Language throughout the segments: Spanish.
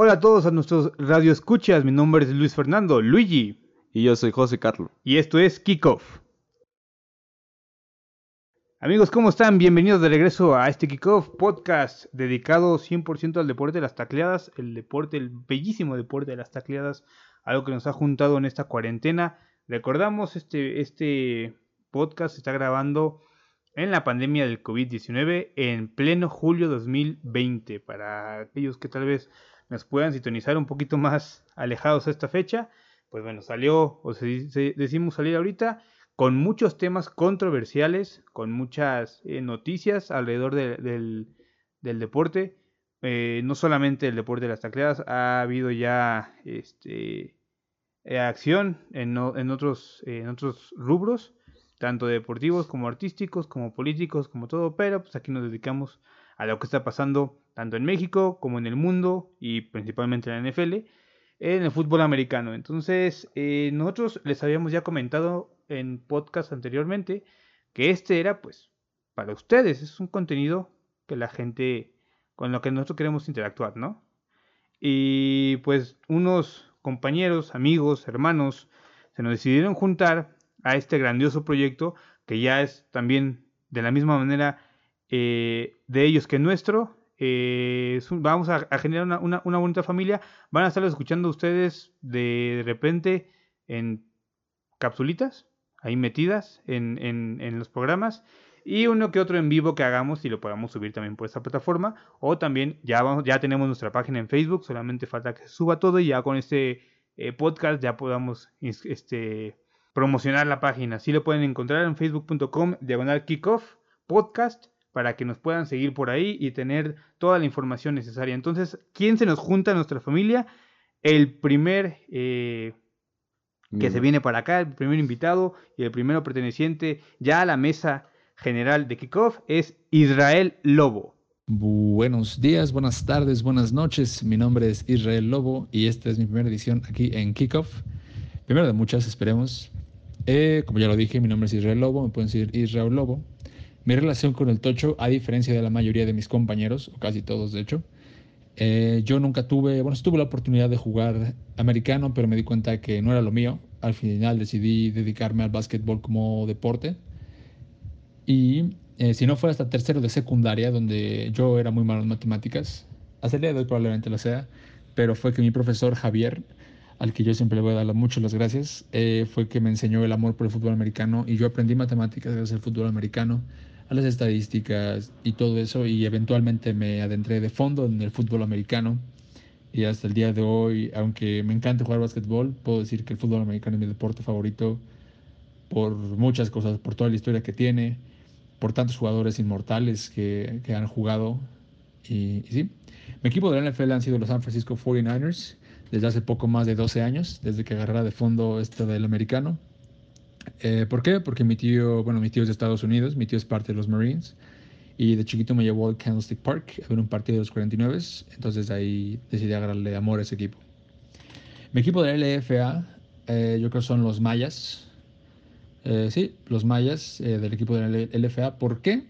Hola a todos a nuestros radio escuchas, mi nombre es Luis Fernando, Luigi. Y yo soy José Carlos. Y esto es Kickoff. Amigos, ¿cómo están? Bienvenidos de regreso a este Kickoff podcast dedicado 100% al deporte de las tacleadas, el deporte, el bellísimo deporte de las tacleadas, algo que nos ha juntado en esta cuarentena. Recordamos, este, este podcast se está grabando en la pandemia del COVID-19 en pleno julio 2020. Para aquellos que tal vez nos puedan sintonizar un poquito más alejados a esta fecha, pues bueno, salió, o se, decimos salir ahorita, con muchos temas controversiales, con muchas eh, noticias alrededor del, deporte. Eh, no solamente el deporte de las tacleadas, ha habido ya este, eh, acción en, en, otros, en otros rubros, tanto deportivos como artísticos, como políticos, como todo, pero pues aquí nos dedicamos a lo que está pasando tanto en México como en el mundo y principalmente en la NFL, en el fútbol americano. Entonces, eh, nosotros les habíamos ya comentado en podcast anteriormente que este era pues para ustedes, es un contenido que la gente con lo que nosotros queremos interactuar, ¿no? Y pues unos compañeros, amigos, hermanos, se nos decidieron juntar a este grandioso proyecto que ya es también de la misma manera eh, de ellos que nuestro eh, vamos a, generar una, bonita familia. Van a estar escuchando ustedes de, repente en capsulitas, ahí metidas en, los programas. Y uno que otro en vivo que hagamos y lo podamos subir también por esta plataforma. O también ya, vamos, ya tenemos nuestra página en Facebook, solamente falta que suba todo y ya con este eh, podcast ya podamos este, promocionar la página. Si lo pueden encontrar en facebook.com diagonal kickoff podcast para que nos puedan seguir por ahí y tener toda la información necesaria. Entonces, ¿quién se nos junta a nuestra familia? El primer eh, que se viene para acá, el primer invitado y el primero perteneciente ya a la mesa general de Kickoff es Israel Lobo. Buenos días, buenas tardes, buenas noches. Mi nombre es Israel Lobo y esta es mi primera edición aquí en Kickoff. Primero de muchas, esperemos. Eh, como ya lo dije, mi nombre es Israel Lobo, me pueden decir Israel Lobo. Mi relación con el tocho, a diferencia de la mayoría de mis compañeros, o casi todos de hecho, eh, yo nunca tuve, bueno, tuve la oportunidad de jugar americano, pero me di cuenta que no era lo mío. Al final decidí dedicarme al básquetbol como deporte. Y eh, si no fuera hasta tercero de secundaria, donde yo era muy malo en matemáticas, hasta el día de hoy probablemente lo sea, pero fue que mi profesor Javier, al que yo siempre le voy a dar mucho las gracias, eh, fue que me enseñó el amor por el fútbol americano y yo aprendí matemáticas gracias al fútbol americano a las estadísticas y todo eso y eventualmente me adentré de fondo en el fútbol americano y hasta el día de hoy, aunque me encanta jugar básquetbol, puedo decir que el fútbol americano es mi deporte favorito por muchas cosas, por toda la historia que tiene, por tantos jugadores inmortales que, que han jugado y, y, sí. Mi equipo de la NFL han sido los San Francisco 49ers desde hace poco más de 12 años, desde que agarrara de fondo esto del americano. Eh, ¿Por qué? Porque mi tío, bueno, mi tío es de Estados Unidos, mi tío es parte de los Marines y de chiquito me llevó al Candlestick Park a un partido de los 49, entonces ahí decidí agarrarle amor a ese equipo. Mi equipo de la LFA, eh, yo creo son los Mayas. Eh, sí, los Mayas del equipo de la LFA. ¿Por qué?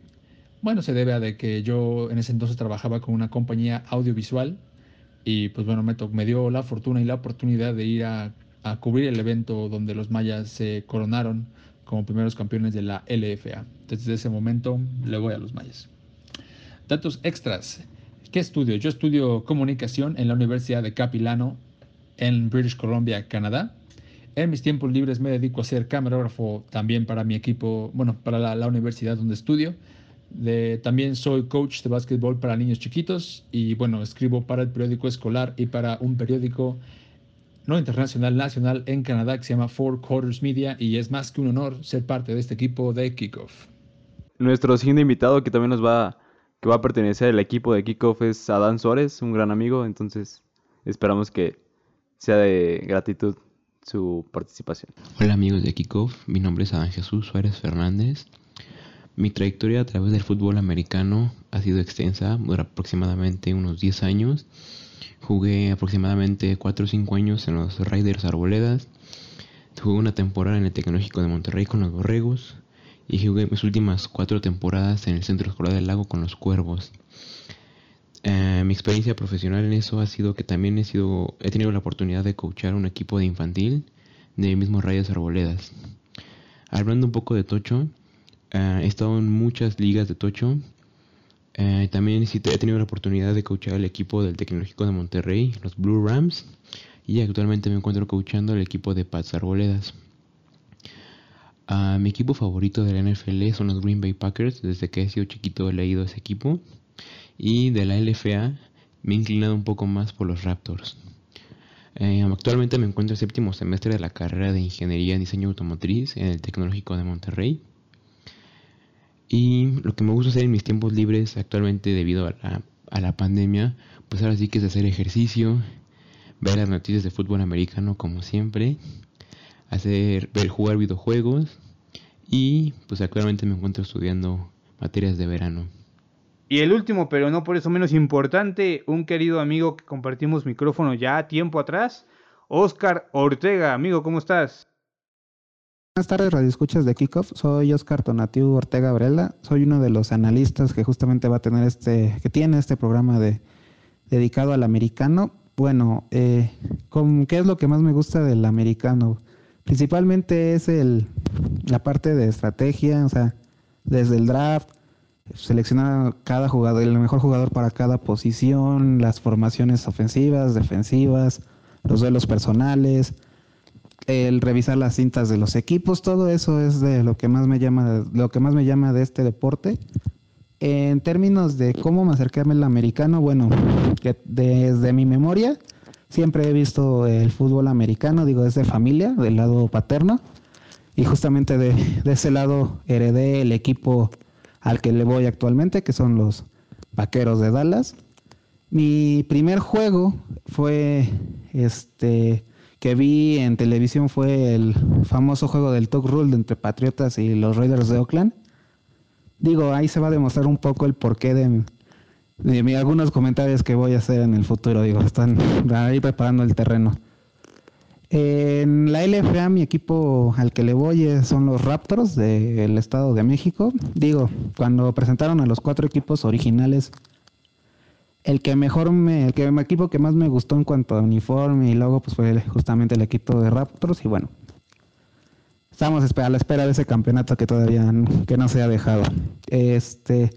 Bueno, se debe a de que yo en ese entonces trabajaba con una compañía audiovisual y pues bueno, me, me dio la fortuna y la oportunidad de ir a a cubrir el evento donde los mayas se coronaron como primeros campeones de la LFA. Desde ese momento le voy a los mayas. Datos extras. ¿Qué estudio? Yo estudio comunicación en la Universidad de Capilano en British Columbia, Canadá. En mis tiempos libres me dedico a ser camarógrafo también para mi equipo, bueno, para la, la universidad donde estudio. De, también soy coach de básquetbol para niños chiquitos y bueno, escribo para el periódico escolar y para un periódico no internacional, nacional en Canadá que se llama Four Quarters Media y es más que un honor ser parte de este equipo de Kickoff. Nuestro siguiente invitado que también nos va, que va a pertenecer al equipo de Kickoff es Adán Suárez, un gran amigo, entonces esperamos que sea de gratitud su participación. Hola amigos de Kickoff, mi nombre es Adán Jesús Suárez Fernández. Mi trayectoria a través del fútbol americano ha sido extensa, aproximadamente unos 10 años Jugué aproximadamente 4 o 5 años en los Raiders Arboledas. Jugué una temporada en el Tecnológico de Monterrey con los Borregos. Y jugué mis últimas 4 temporadas en el Centro Escolar del Lago con los Cuervos. Eh, mi experiencia profesional en eso ha sido que también he sido he tenido la oportunidad de coachar un equipo de infantil de mismos Rayos Arboledas. Hablando un poco de Tocho, eh, he estado en muchas ligas de Tocho. Eh, también he tenido la oportunidad de coachar el equipo del Tecnológico de Monterrey, los Blue Rams, y actualmente me encuentro coachando el equipo de Pats Arboledas. mi equipo favorito de la NFL son los Green Bay Packers. Desde que he sido chiquito he leído ese equipo. Y de la LFA me he inclinado un poco más por los Raptors. Eh, actualmente me encuentro en séptimo semestre de la carrera de Ingeniería en Diseño Automotriz en el Tecnológico de Monterrey. Y lo que me gusta hacer en mis tiempos libres actualmente debido a la, pandemia, pues ahora sí que es hacer ejercicio, ver las noticias de fútbol americano como siempre, hacer, ver, jugar videojuegos y pues actualmente me encuentro estudiando materias de verano. Y el último, pero no por eso menos importante, un querido amigo que compartimos micrófono ya tiempo atrás, Oscar Ortega. Amigo, ¿cómo estás? Buenas tardes, Radio Escuchas de Kickoff. Soy Oscar Tonatiu Ortega Brela. Soy uno de los analistas que justamente va a tener este, que tiene este programa de, dedicado al americano. Bueno, eh, ¿qué es lo que más me gusta del americano? Principalmente es el, la parte de estrategia, o sea, desde el draft, seleccionar cada jugador, el mejor jugador para cada posición, las formaciones ofensivas, defensivas, los duelos personales, el revisar las cintas de los equipos, todo eso es de lo que más me llama, lo que más me llama de este deporte. En términos de cómo me acerqué al americano, bueno, que desde mi memoria siempre he visto el fútbol americano, digo, desde familia, del lado paterno, y justamente de, de ese lado heredé el equipo al que le voy actualmente, que son los Vaqueros de Dallas. Mi primer juego fue este que vi en televisión fue el famoso juego del Talk Rule entre Patriotas y los Raiders de Oakland. Digo, ahí se va a demostrar un poco el porqué de, algunos comentarios que voy a hacer en el futuro. Digo, están ahí preparando el terreno. En la LFA mi equipo al que le voy son los Raptors del Estado de México. Digo, cuando presentaron a los cuatro equipos originales, el que mejor me, el, que, equipo que más me gustó en cuanto a uniforme y logo, pues fue justamente el equipo de Raptors y bueno, estamos a la espera de ese campeonato que todavía no, que no se ha dejado. Este,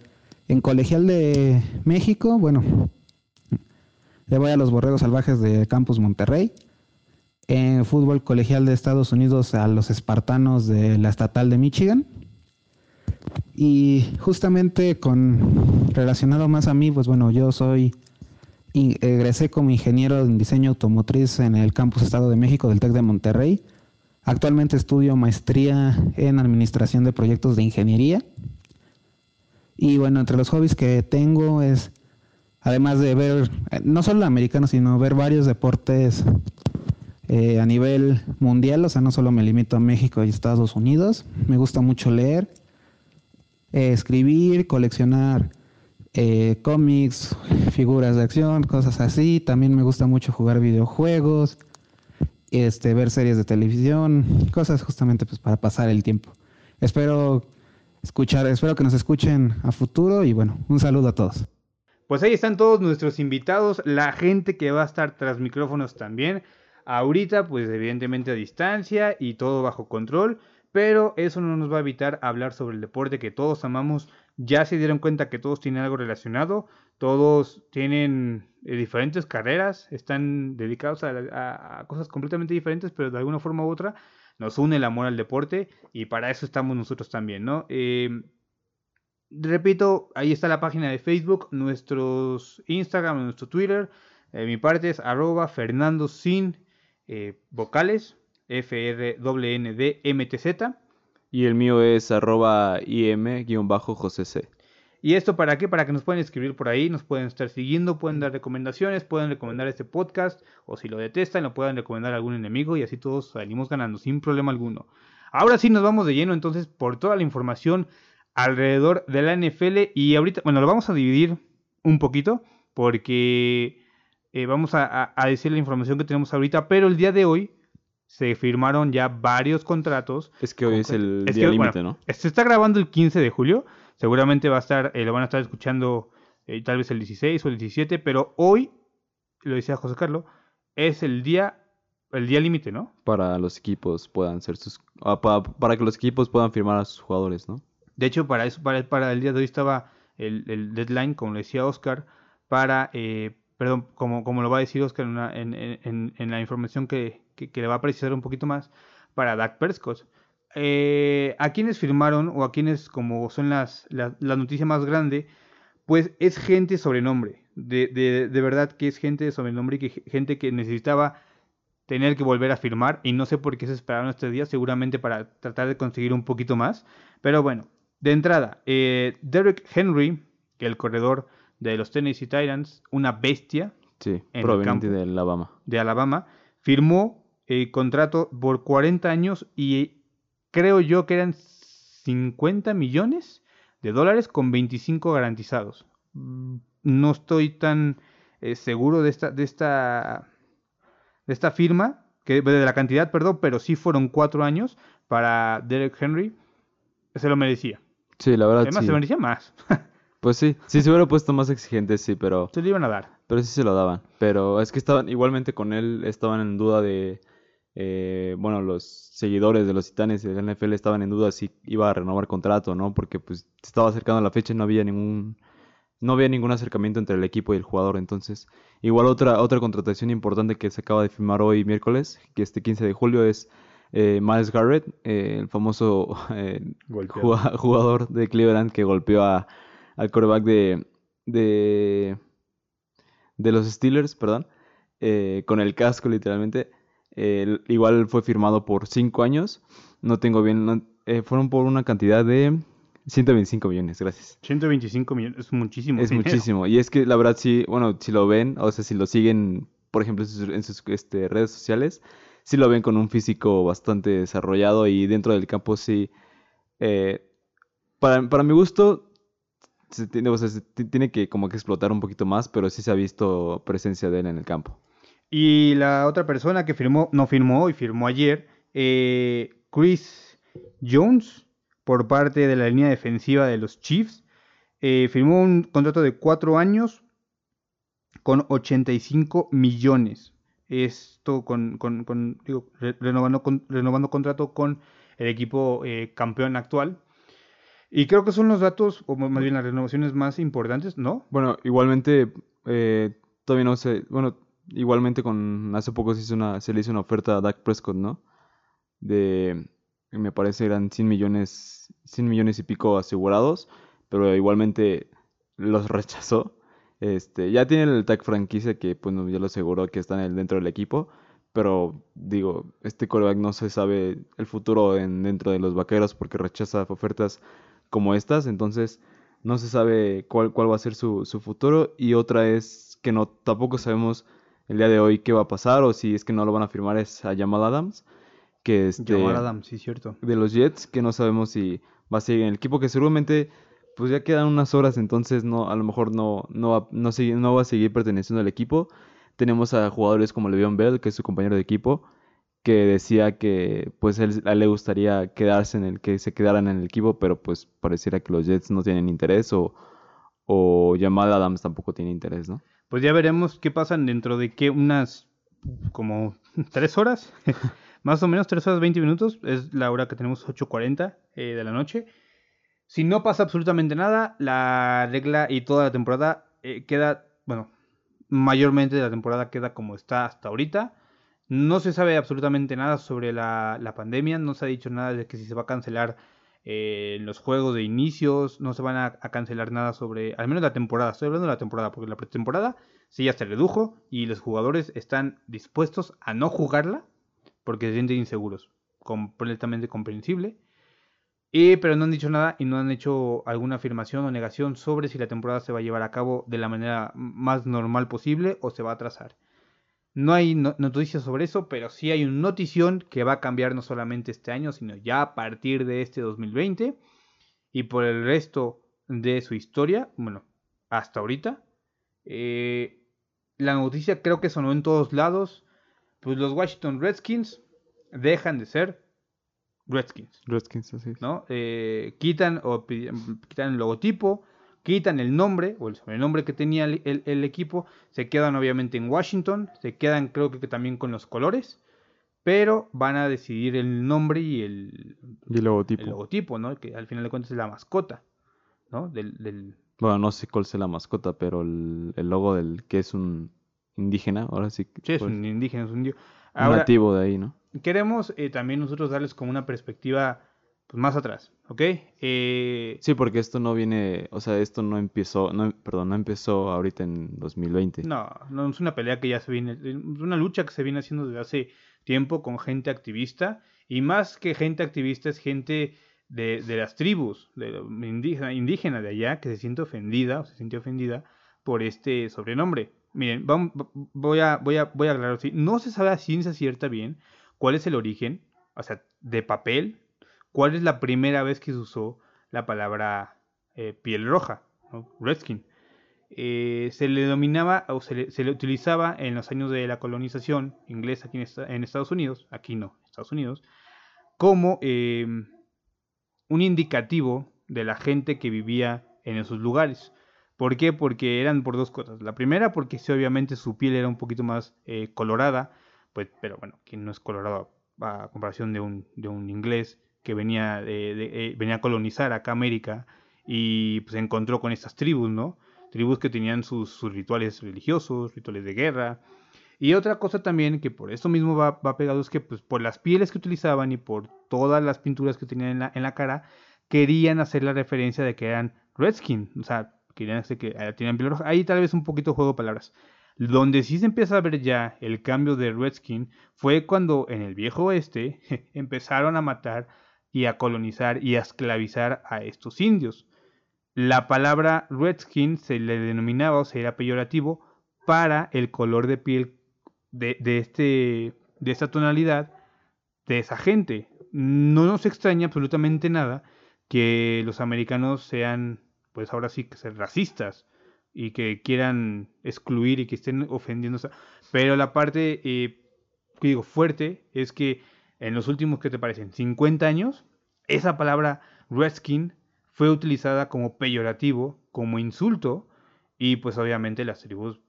en colegial de México, bueno, le voy a los Borregos Salvajes de Campus Monterrey en fútbol colegial de Estados Unidos a los espartanos de la estatal de Michigan. Y justamente con relacionado más a mí, pues bueno, yo soy egresé como ingeniero en diseño automotriz en el campus Estado de México del TEC de Monterrey. Actualmente estudio maestría en administración de proyectos de ingeniería. Y bueno, entre los hobbies que tengo es, además de ver, no solo americanos, sino ver varios deportes eh, a nivel mundial, o sea, no solo me limito a México y Estados Unidos. Me gusta mucho leer, eh, escribir, coleccionar eh, cómics, figuras de acción, cosas así. También me gusta mucho jugar videojuegos, este, ver series de televisión, cosas justamente pues para pasar el tiempo. Espero escuchar, espero que nos escuchen a futuro y bueno, un saludo a todos. Pues ahí están todos nuestros invitados, la gente que va a estar tras micrófonos también. Ahorita, pues evidentemente a distancia y todo bajo control, pero eso no nos va a evitar hablar sobre el deporte que todos amamos. Ya se dieron cuenta que todos tienen algo relacionado, todos tienen eh, diferentes carreras, están dedicados a, cosas completamente diferentes, pero de alguna forma u otra nos une el amor al deporte y para eso estamos nosotros también, ¿no? Em, repito, ahí está la página de Facebook, nuestros Instagram, nuestro Twitter. Eh, mi parte es arroba Fernando Sin eh, vocales, FRNDMTZ. Y el mío es arroba im-josec. ¿Y esto para qué? Para que nos puedan escribir por ahí, nos pueden estar siguiendo, pueden dar recomendaciones, pueden recomendar este podcast, o si lo detestan, lo pueden recomendar a algún enemigo y así todos salimos ganando sin problema alguno. Ahora sí nos vamos de lleno entonces por toda la información alrededor de la NFL y ahorita, bueno, lo vamos a dividir un poquito porque eh, vamos a, decir la información que tenemos ahorita, pero el día de hoy se firmaron ya varios contratos. Es que hoy es el día límite, ¿no? Se está grabando el 15 de julio, seguramente va a estar, eh, lo van a estar escuchando eh, tal vez el 16 o el 17, pero hoy, lo decía José Carlos, es el día el día límite, ¿no? Para los equipos puedan ser sus... ah, pa- para, que los equipos puedan firmar a sus jugadores, ¿no? De hecho, para eso, para, para el día de hoy estaba el, el deadline, como lo decía Oscar, para, eh, perdón, como, como lo va a decir Oscar en, una- en- en- en la información que, que- que le va a precisar un poquito más, para Dak Prescott. Eh, a quienes firmaron o a quienes, como son las, la, la noticia más grande, pues es gente sobrenombre. De, de, de verdad que es gente de sobrenombre y que gente que necesitaba tener que volver a firmar y no sé por qué se esperaron este día, seguramente para tratar de conseguir un poquito más. Pero bueno, de entrada, eh, Derek Henry, que el corredor de los Tennessee Titans, una bestia Sí, proveniente campo. de Alabama. de Alabama, firmó eh, contrato por 40 años y creo yo que eran 50 millones de dólares con 25 garantizados. Mm, No estoy tan eh, seguro de esta, de esta de esta firma, que de la cantidad, perdón, pero sí fueron cuatro años para Derek Henry. Se lo merecía. Sí, la verdad Además, sí. se merecía más. Pues sí, sí se hubiera puesto más exigente, sí, pero... Se lo iban a dar. Pero sí se lo daban. Pero es que estaban, igualmente con él, estaban en duda de, eh, bueno, los seguidores de los Titanes del NFL estaban en duda si iba a renovar contrato, ¿no? Porque pues estaba acercando la fecha y no había ningún, no había ningún acercamiento entre el equipo y el jugador. Entonces, igual otra, otra contratación importante que se acaba de firmar hoy miércoles, que este 15 de julio es eh, Miles Garrett, eh, el famoso eh, juga- jugador de Cleveland que golpeó a, al quarterback de, de, de los Steelers, perdón, con el casco literalmente. Eh, igual fue firmado por 5 años. No tengo bien, no- eh, fueron por una cantidad de 125 millones, gracias. 125 millones, es muchísimo. Es dinero. muchísimo. Y es que la verdad sí, bueno, si lo ven, o sea, si lo siguen, por ejemplo, en sus, en sus, este, redes sociales, sí lo ven con un físico bastante desarrollado y dentro del campo sí, eh, para, para mi gusto, se tiene, o sea, se ti- tiene que como que explotar un poquito más, pero sí se ha visto presencia de él en el campo. Y la otra persona que firmó, no firmó y firmó ayer, eh, Chris Jones, por parte de la línea defensiva de los Chiefs, eh, firmó un contrato de cuatro años con 85 millones. Esto con, con- digo, re- renovando, con- renovando contrato con el equipo eh, campeón actual. Y creo que son los datos, o más bien las renovaciones más importantes, ¿no? Bueno, igualmente, todavía no sé, bueno, igualmente con, hace poco se hizo una, se le hizo una oferta a Dak Prescott, ¿no? De, me parece eran 100 millones, 100 millones y pico asegurados, pero igualmente los rechazó. Este, ya tiene el tag franquicia que, pues, ya lo aseguró que está dentro del equipo, pero digo, este quarterback no se sabe el futuro en, dentro de los vaqueros porque rechaza ofertas como estas, entonces no se sabe cuál, cuál va a ser su, su futuro y otra es que no tampoco sabemos el día de hoy qué va a pasar o si es que no lo van a firmar es a Jamal Adams que este Jamal Adams, sí, cierto. de los Jets que no sabemos si va a seguir en el equipo que seguramente pues ya quedan unas horas entonces no a lo mejor no no va, no, va a seguir perteneciendo al equipo. Tenemos a jugadores como Le'Veon Bell que es su compañero de equipo que decía que pues él, a él le gustaría quedarse en el que se quedaran en el equipo pero pues pareciera que los Jets no tienen interés o o Jamal Adams tampoco tiene interés no Pues ya veremos qué pasa dentro de que unas como tres horas, más o menos tres horas 20 minutos, es la hora que tenemos 8.40 eh, de la noche. Si no pasa absolutamente nada, la regla y toda la temporada eh, queda, bueno, mayormente la temporada queda como está hasta ahorita. No se sabe absolutamente nada sobre la, la pandemia, no se ha dicho nada de que si se va a cancelar eh, los juegos de inicios, no se van a, cancelar nada sobre, al menos la temporada, estoy hablando de la temporada, porque la pretemporada sí ya se redujo y los jugadores están dispuestos a no jugarla porque se sienten inseguros, completamente comprensible. Y, pero no han dicho nada y no han hecho alguna afirmación o negación sobre si la temporada se va a llevar a cabo de la manera más normal posible o se va a atrasar. No hay no- noticias sobre eso, pero sí hay una notición que va a cambiar no solamente este año, sino ya a partir de este 2020 y por el resto de su historia, bueno, hasta ahorita. Eh, la noticia creo que sonó en todos lados. Pues los Washington Redskins dejan de ser Redskins. Redskins así es. ¿no? Eh, quitan, o, quitan el logotipo, quitan el nombre o el sobrenombre que tenía el, el- el equipo, se quedan obviamente en Washington, se quedan creo que también con los colores, pero van a decidir el nombre y el, Y el logotipo. ¿no? Que al final de cuentas es la mascota, ¿no? Del, del- Bueno, no sé cuál sea la mascota, pero el, logo del que es un indígena, ahora sí. sí, es pues, un indígena, es un indio. un Ahora, nativo de ahí, ¿no? queremos eh, también nosotros darles como una perspectiva pues, más atrás, ¿ok? Eh, Sí, porque esto no viene, o sea, esto no empezó, no, perdón, no empezó ahorita en 2020. No, no es una pelea que ya se viene, es una lucha que se viene haciendo desde hace tiempo con gente activista y más que gente activista es gente de, de las tribus de indígena, indígena de allá que se siente ofendida o se siente ofendida por este sobrenombre. Miren, vamos, voy a voy a voy a aclarar no se sabe a ciencia cierta bien cuál es el origen, o sea, de papel, cuál es la primera vez que se usó la palabra eh, piel roja, ¿no? redskin eh, se le dominaba o se le, utilizaba en los años de la colonización inglesa aquí en, esta- en Estados Unidos, aquí no, Estados Unidos, como eh, un indicativo de la gente que vivía en esos lugares. ¿Por qué? Porque eran por dos cosas. La primera, porque sí, obviamente su piel era un poquito más colorada, pues, pero bueno, quien no es colorado a comparación de un, de un inglés que venía, de- de- eh, venía a colonizar acá América y pues, se encontró con estas tribus, ¿no? Tribus que tenían sus, rituales religiosos, rituales de guerra. Y otra cosa también que por esto mismo va, va pegado es que pues, por las pieles que utilizaban y por todas las pinturas que tenían en la, en la cara, querían hacer la referencia de que eran redskin, o sea, querían hacer que eh, tenían piel roja. Ahí tal vez un poquito juego de palabras. Donde sí se empieza a ver ya el cambio de redskin fue cuando en el viejo oeste empezaron a matar y a colonizar y a esclavizar a estos indios. La palabra redskin se le denominaba o se era peyorativo para el color de piel de, de este, de esta tonalidad de esa gente. No nos extraña absolutamente nada que los americanos sean, pues ahora sí que ser racistas y que quieran excluir y que estén ofendiendo. Pero la parte, eh, que digo, fuerte es que en los últimos, ¿qué te parecen? 50 años, esa palabra redskin fue utilizada como peyorativo, como insulto, y pues obviamente las tribus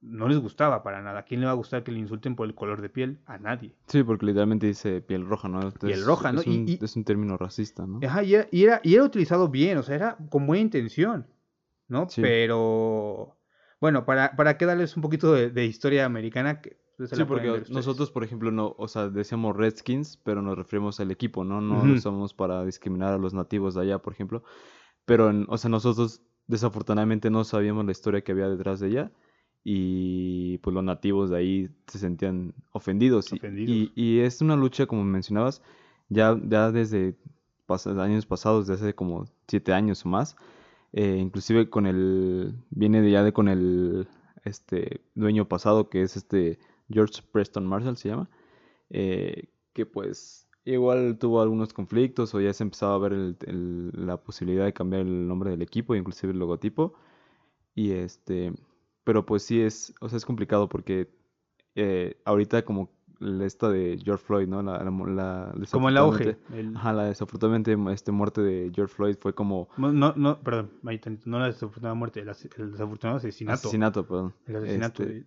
no les gustaba para nada. ¿A quién le va a gustar que le insulten por el color de piel? A nadie. Sí, porque literalmente dice piel roja, ¿no? Piel Es- roja, ¿no? Es Y- un, y- es un término racista, ¿no? Ajá, y era, y era, y era utilizado bien, o sea, era con buena intención, ¿no? Sí. Pero, bueno, para, para que darles un poquito de, de historia americana, que se Sí, porque nosotros, por ejemplo, no, o sea, decíamos Redskins, pero nos referimos al equipo, ¿no? No lo usamos para discriminar a los nativos de allá, por ejemplo. Pero, en- o sea, nosotros desafortunadamente no sabíamos la historia que había detrás de ella y pues los nativos de ahí se sentían ofendidos. Y- Ofendidos. Y, y es una lucha, como mencionabas, ya, ya desde pas- años pasados, desde hace como siete años o más, eh, inclusive con el, viene de ya de con el este dueño pasado que es este George Preston Marshall se llama, eh, que pues igual tuvo algunos conflictos o ya se empezaba a ver el- el- la posibilidad de cambiar el nombre del equipo, inclusive el logotipo, y este, pero pues sí es, o sea, es complicado porque eh, ahorita como esta de George Floyd, ¿no? La, la, la- Como el auge. el- Ajá, la desafortunadamente este, muerte de George Floyd fue como No, no, perdón, no la desafortunada muerte, el, as- el desafortunado asesinato. asesinato, perdón. El asesinato Este, de, de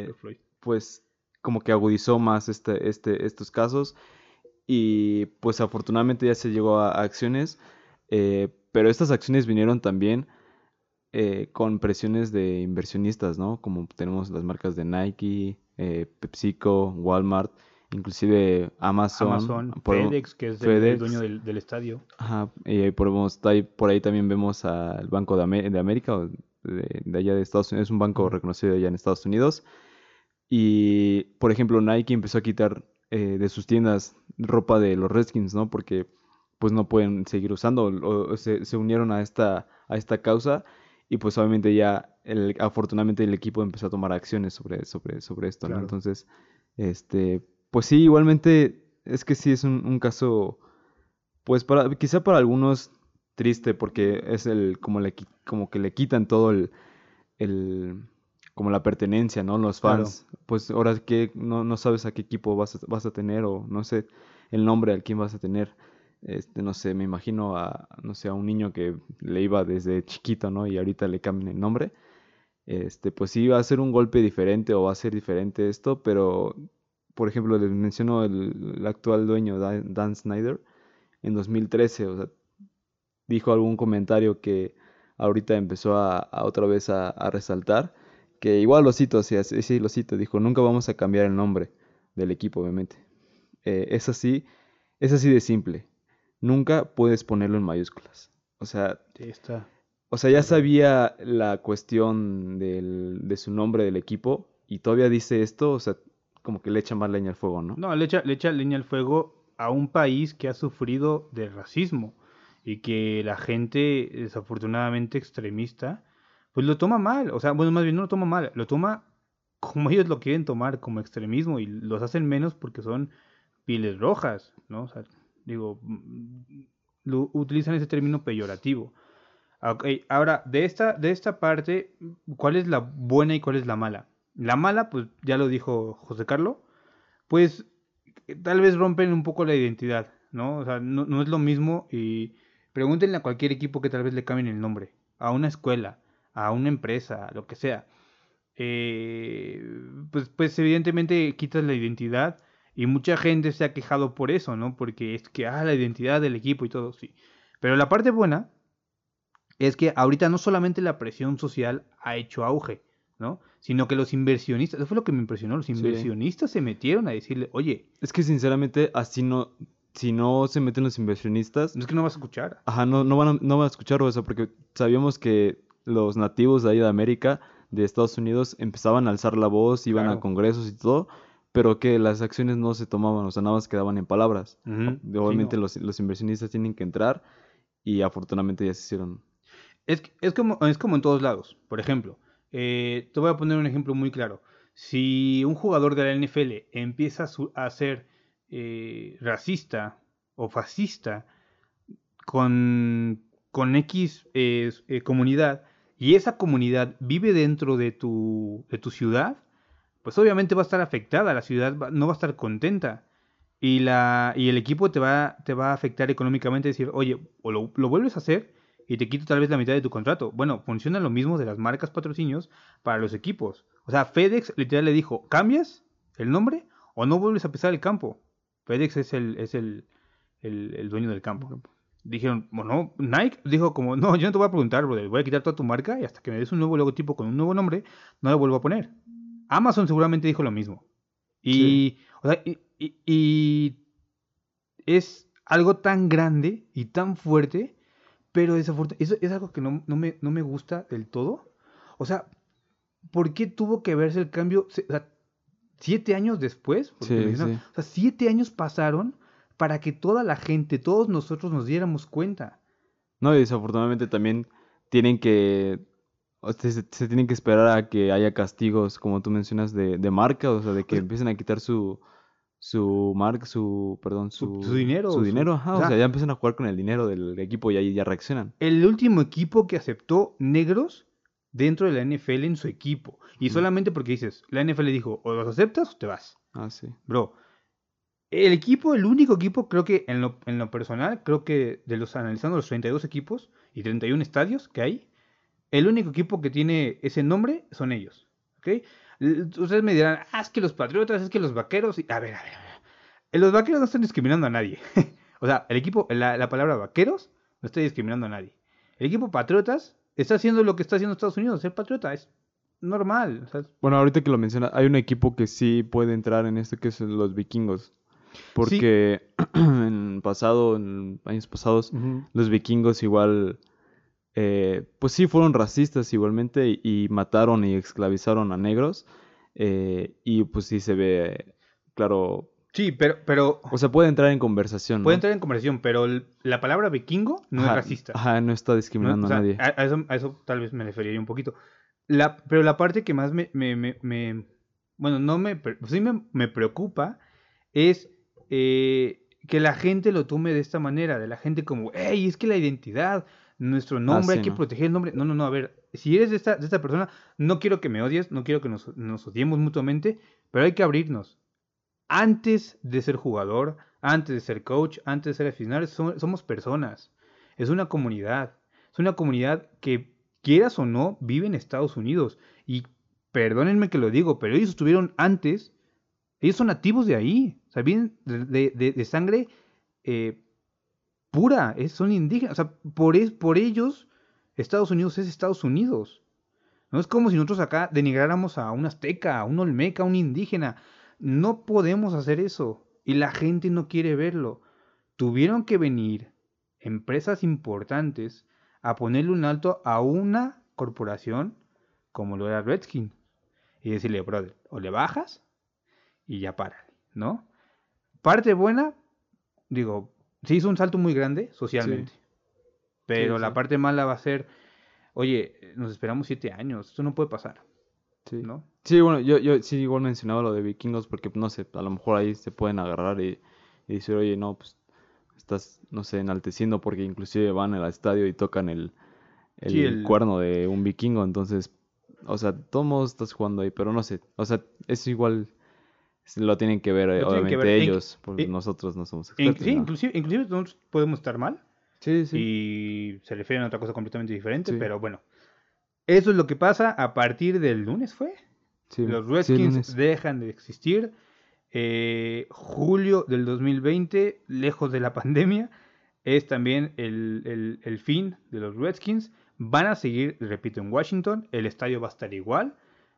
eh, George Floyd. Pues como que agudizó más este, este, estos casos y pues afortunadamente ya se llegó a, a acciones, eh, pero estas acciones vinieron también eh, con presiones de inversionistas, ¿no? Como tenemos las marcas de Nike, eh, PepsiCo, Walmart, inclusive Amazon, FedEx, que es el, dueño del, del estadio. Ajá, y podemos- por ahí también vemos al Banco de, Amé- de América, de, de allá de Estados Unidos, es un banco reconocido allá en Estados Unidos. Y, por ejemplo, Nike empezó a quitar eh, de sus tiendas ropa de los Redskins, ¿no? Porque pues no pueden seguir usando, o, o se, se unieron a esta, a esta causa y pues obviamente ya, el, afortunadamente el equipo empezó a tomar acciones sobre, sobre, sobre esto, ¿no? Entonces, este, pues sí, igualmente es que sí es un, un caso, pues para, quizá para algunos triste porque es el, como le, como que le quitan todo el, el, como la pertenencia, ¿no? Los Claro. fans, pues ahora que no, no sabes a qué equipo vas a, vas a tener o no sé el nombre al quién vas a tener. este, no sé, me imagino a, no sé, a un niño que le iba desde chiquito, ¿no? Y ahorita le cambian el nombre. Este, pues sí va a ser un golpe diferente o va a ser diferente esto, pero, por ejemplo, les menciono el, el actual dueño, Dan, Dan Snyder, en 2013, o sea, dijo algún comentario que ahorita empezó a, a otra vez a, a resaltar, que igual lo cito, sí, sí lo cito, dijo, nunca vamos a cambiar el nombre del equipo, obviamente. Eh, es así, es así de simple. Nunca puedes ponerlo en mayúsculas. O sea, Sí, está. o sea, ya sabía la cuestión del- de su nombre del equipo y todavía dice esto, o sea, como que le echa más leña al fuego, ¿no? No, le echa, le echa leña al fuego a un país que ha sufrido de racismo y que la gente, desafortunadamente extremista, pues lo toma mal. O sea, bueno, más bien no lo toma mal, lo toma como ellos lo quieren tomar, como extremismo, y los hacen menos porque son pieles rojas, ¿no? O sea, digo, mm, utilizan ese término peyorativo. Ok, ahora, de esta, de esta parte, ¿cuál es la buena y cuál es la mala? La mala, pues ya lo dijo José Carlos, pues eh, tal vez rompen un poco la identidad, ¿no? O sea, no, no es lo mismo y pregúntenle a cualquier equipo que tal vez le cambien el nombre, a una escuela, a una empresa, lo que sea. Eh, pues, pues evidentemente quitas la identidad y mucha gente se ha quejado por eso, ¿no? Porque es que, ah, la identidad del equipo y todo, sí. Pero la parte buena es que ahorita no solamente la presión social ha hecho auge, ¿no? Sino que los inversionistas, eso fue lo que me impresionó, los inversionistas se metieron a decirle, oye, Es que sinceramente, así no, si no se meten los inversionistas, es que no vas a escuchar. ajá, no, no van a, no van a escuchar eso, porque sabíamos que los nativos de ahí de América, de Estados Unidos, empezaban a alzar la voz, iban Claro. a congresos y todo, pero que las acciones no se tomaban, o sea, nada más quedaban en palabras. Obviamente no. los, los inversionistas tienen que entrar y afortunadamente ya se hicieron. Es, es, como, es como en todos lados. Por ejemplo, eh, te voy a poner un ejemplo muy claro. Si un jugador de la NFL empieza a, ser eh, racista o fascista con, con X eh, comunidad y esa comunidad vive dentro de tu, de tu ciudad, pues obviamente va a estar afectada, la ciudad no va a estar contenta. Y, la, y el equipo te va, te va a afectar económicamente, decir, oye, o lo, vuelves a hacer y te quito tal vez la mitad de tu contrato. Bueno, funciona lo mismo de las marcas patrocinios para los equipos. O sea, FedEx literal le dijo, ¿cambias el nombre o no vuelves a pisar el campo? FedEx es el, es el, el dueño del campo. Dijeron, bueno, Nike dijo como, no, yo no te voy a preguntar, brother, voy a quitar toda tu marca y hasta que me des un nuevo logotipo con un nuevo nombre, no lo vuelvo a poner. Amazon seguramente dijo lo mismo. Y, o sea, y, y- y es algo tan grande y tan fuerte, pero desafortunadamente, es algo que no, no me, no me gusta del todo. O sea, ¿por qué tuvo que verse el cambio? O sea, siete años después, porque Sí, sí. o sea, siete años pasaron para que toda la gente, todos nosotros nos diéramos cuenta. No, y desafortunadamente también tienen que, o sea, se, se tienen que esperar a que haya castigos, como tú mencionas, de, de marca, o sea, de que Pues- empiecen a quitar su, su marca, su, perdón, Su- su, su dinero, su dinero, ajá, o o sea- ya empiezan a jugar con el dinero del equipo y ahí ya reaccionan. El último equipo que aceptó negros dentro de la NFL en su equipo. Y solamente porque dices, la NFL dijo, o los aceptas o te vas. Ah, sí. Bro, el equipo, el único equipo, creo que en lo, en lo personal, creo que de los analizando los 32 equipos y 31 estadios que hay, el único equipo que tiene ese nombre son ellos. Ustedes me dirán, ah, es que los patriotas, es que los vaqueros. y- A ver, a ver, a ver. Los vaqueros no están discriminando a nadie. o sea, el equipo, la, la palabra vaqueros no está discriminando a nadie. El equipo patriotas está haciendo lo que está haciendo Estados Unidos, ser patriota. Es normal. Bueno, ahorita que lo mencionas, hay un equipo que sí puede entrar en esto que es los vikingos. Porque en pasado, en años pasados, los vikingos igual, eh, pues sí fueron racistas igualmente y, y mataron y esclavizaron a negros. eh, y pues sí se ve, claro, Sí, pero, pero o sea, puede entrar en conversación, ¿no? Puede entrar en conversación, pero el- la palabra vikingo no Ajá, es racista. Ajá, no está ¿no? discriminando O sea, a nadie. a, a eso, a eso tal vez me referiría un poquito. La, pero la parte que más me, me, me- me- bueno, no me, sí me, me preocupa es eh, que la gente lo tome de esta manera, de la gente como, hey, es que la identidad, nuestro nombre, sí, hay que no. proteger el nombre. No, no, no, a ver, si eres de esta, de esta persona, no quiero que me odies, no quiero que nos, nos odiemos mutuamente, pero hay que abrirnos. Antes de ser jugador, antes de ser coach, antes de ser aficionado, som- somos personas. Es una comunidad. Es una comunidad que, quieras o no, vive en Estados Unidos. Y perdónenme que lo digo, pero ellos estuvieron antes. Ellos son nativos de ahí. O sea, vienen de, sangre eh, pura. son indígenas. O sea, por, por ellos, Estados Unidos es Estados Unidos. No es como si nosotros acá denigráramos a un azteca, a un olmeca, a un indígena. No podemos hacer eso. Y la gente no quiere verlo. Tuvieron que venir empresas importantes a ponerle un alto a una corporación como lo era Redskin. Y decirle, brother, o le bajas y ya párale, ¿no? Parte buena, digo, se hizo un salto muy grande socialmente. Pero Sí, la sí. parte mala va a ser, oye, nos esperamos siete años, esto no puede pasar, Sí. ¿no? Sí, bueno, yo, yo sí igual mencionaba lo de vikingos porque, no sé, a lo mejor ahí se pueden agarrar y, y decir, oye, no, pues estás, no sé, enalteciendo porque inclusive van al estadio y tocan el, el, Sí, el- cuerno de un vikingo, entonces, o sea, todos estás jugando ahí, pero no sé, o sea, eso igual lo tienen que ver, eh, Lo tienen que obviamente ver. En- ellos, porque en- nosotros no somos expertos. sí, ¿no? inclusive, inclusive nosotros podemos estar mal Sí, sí. y se refieren a otra cosa completamente diferente, Sí. pero bueno. Eso es lo que pasa a partir del lunes, ¿fue? sí, Los sí, Redskins lunes. dejan de existir. Eh, julio del 2020, lejos de la pandemia, es también el, el- el fin de los Redskins. Van a seguir, repito, en Washington. El estadio va a estar igual.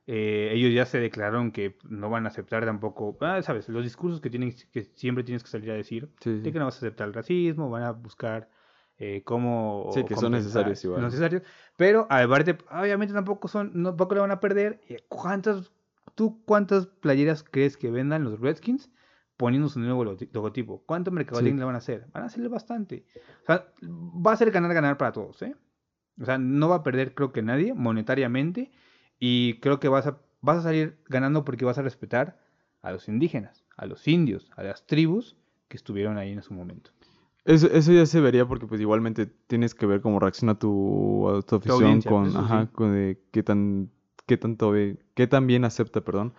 Eh, ellos ya se declararon que no van a aceptar tampoco, ah, sabes, los discursos que, tienen, que siempre tienes que salir a decir, Sí, de que no vas a aceptar el racismo, van a buscar eh, cómo... Sí, que son necesarios igual. necesarios, pero aparte, obviamente tampoco son, no, tampoco le van a perder. Eh, ¿Cuántas, tú cuántas playeras crees que vendan los Redskins poniendo su nuevo logoti- logotipo? ¿Cuánto mercadotecnia Sí. le van a hacer? Van a hacerle bastante. O sea, va a ser ganar-ganar para todos, ¿eh? O sea, no va a perder creo que nadie monetariamente y creo que vas a, vas a salir ganando porque vas a respetar a los indígenas, a los indios, a las tribus que estuvieron ahí en su momento. Eso, eso ya se vería porque pues igualmente tienes que ver cómo reacciona tu, a tu afición con, ajá, sí. con de qué tan, qué tanto qué tan bien acepta, perdón,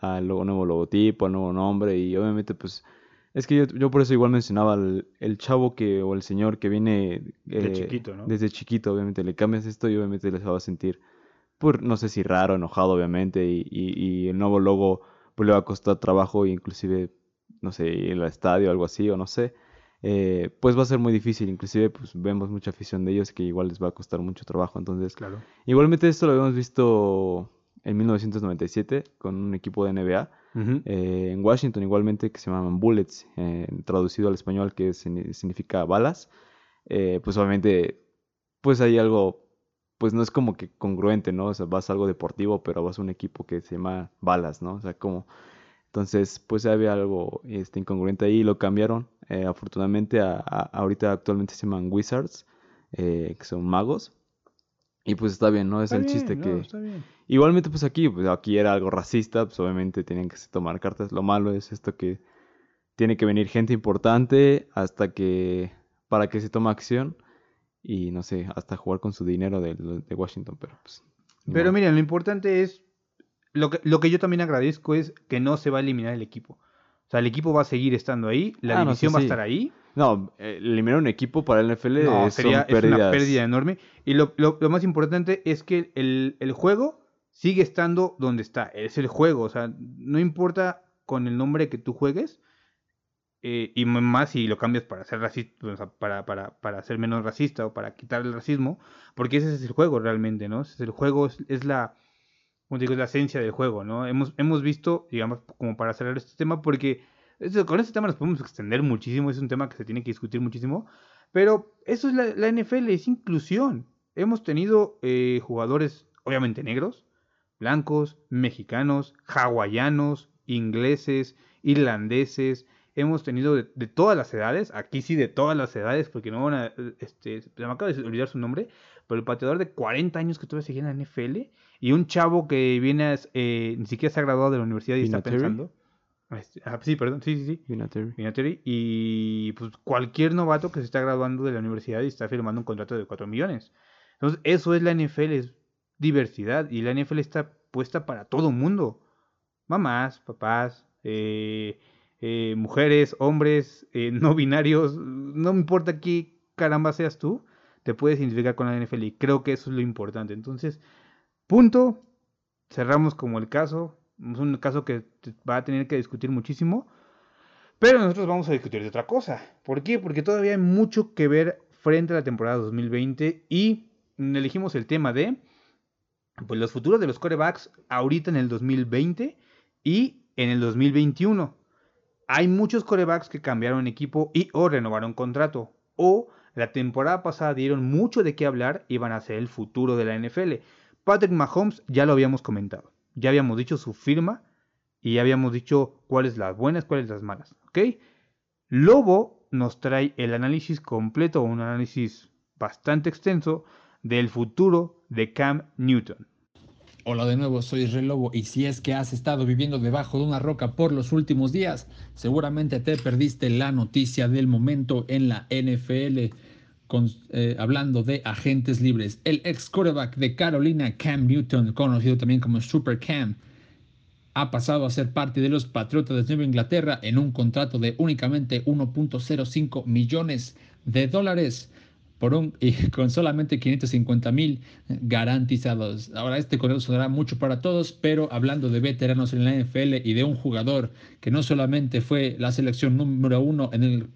al nuevo logotipo, al nuevo nombre y obviamente pues es que yo, yo por eso igual mencionaba al- el chavo que o el señor que viene De eh, chiquito, ¿no? desde chiquito, obviamente le cambias esto y obviamente les va a sentir, por, no sé si raro, enojado obviamente y, y, y el nuevo logo pues le va a costar trabajo e inclusive, no sé, ir al estadio o algo así o no sé eh, pues va a ser muy difícil. Inclusive, pues vemos mucha afición de ellos que igual les va a costar mucho trabajo. Entonces, Claro. igualmente esto lo habíamos visto en 1997 con un equipo de NBA eh, en Washington, igualmente que se llamaban Bullets, eh, traducido al español que signi- significa balas. Pues obviamente, pues hay algo, pues no es como que congruente, ¿no? O sea, vas a algo deportivo, pero vas a un equipo que se llama balas, ¿no? O sea, como entonces, pues había algo este, incongruente ahí y lo cambiaron. eh, afortunadamente, a, a- ahorita actualmente se llaman Wizards, eh, que son magos. Y pues está bien, ¿no? Es Está el bien, chiste no, que... está bien. Igualmente, pues aquí, pues aquí era algo racista, pues obviamente tenían que tomar cartas. Lo malo es esto que tiene que venir gente importante hasta que... para que se tome acción y no sé, hasta jugar con su dinero de, de Washington, pero pues... Pero miren, lo importante es, lo que, lo que yo también agradezco es que no se va a eliminar el equipo. O sea, el equipo va a seguir estando ahí, la Ah, no, sí, división va a estar ahí. No, eh, eliminar un equipo para el NFL No, es- sería, son es una pérdida enorme. Y lo, lo- lo más importante es que el, el juego sigue estando donde está. Es el juego. O sea, no importa con el nombre que tú juegues. Eh, y más si lo cambias para ser racista, para, para, para ser menos racista o para quitar el racismo. Porque ese es el juego realmente, ¿no? Ese es el juego, es, la, como digo, es la esencia del juego, ¿no? Hemos, hemos visto, digamos, como para cerrar este tema, porque con este tema nos podemos extender muchísimo, es un tema que se tiene que discutir muchísimo, pero eso es la, la NFL, es inclusión. Hemos tenido eh, jugadores, obviamente negros, blancos, mexicanos, hawaianos, ingleses, irlandeses, hemos tenido de, de todas las edades, aquí sí de todas las edades, porque no van a, eh, este, se me acaba de olvidar su nombre, pero el pateador de 40 años que todavía seguía en la NFL, y un chavo que viene, a- eh, ni siquiera se ha graduado de la universidad y está pensando. Este, ah, sí, perdón, sí, sí, sí. Vinatieri. Vinatieri, y pues cualquier novato que se está graduando de la universidad y está firmando un contrato de 4 millones. Entonces, eso es la NFL, es diversidad, y la NFL está puesta para todo mundo. Mamás, papás, eh, eh, mujeres, hombres, eh, no binarios, no me importa qué caramba seas tú, te puedes identificar con la NFL y creo que eso es lo importante. Entonces, punto, cerramos como el caso, es un caso que va a tener que discutir muchísimo, pero nosotros vamos a discutir de otra cosa. ¿Por qué? Porque todavía hay mucho que ver frente a la temporada 2020 y elegimos el tema de pues, los futuros de los corebacks ahorita en el 2020 y en el 2021. Hay muchos corebacks que cambiaron equipo y o renovaron contrato o la temporada pasada dieron mucho de qué hablar y van a ser el futuro de la NFL. Patrick Mahomes ya lo habíamos comentado. Ya habíamos dicho su firma y ya habíamos dicho cuáles las buenas, cuáles las malas. ¿Ok? Lobo nos trae el análisis completo, un análisis bastante extenso del futuro de Cam Newton. Hola de nuevo, soy Israel Lobo y si es que has estado viviendo debajo de una roca por los últimos días, seguramente te perdiste la noticia del momento en la NFL eh, hablando de agentes libres. El ex quarterback de Carolina, Cam Newton, conocido también como Super Cam, ha pasado a ser parte de los Patriotas de Nueva Inglaterra en un contrato de únicamente 1.05 millones de dólares por un, y con solamente 550 mil garantizados. Ahora este contrato sonará mucho para todos, pero hablando de veteranos en la NFL y de un jugador que no solamente fue la selección número uno en el,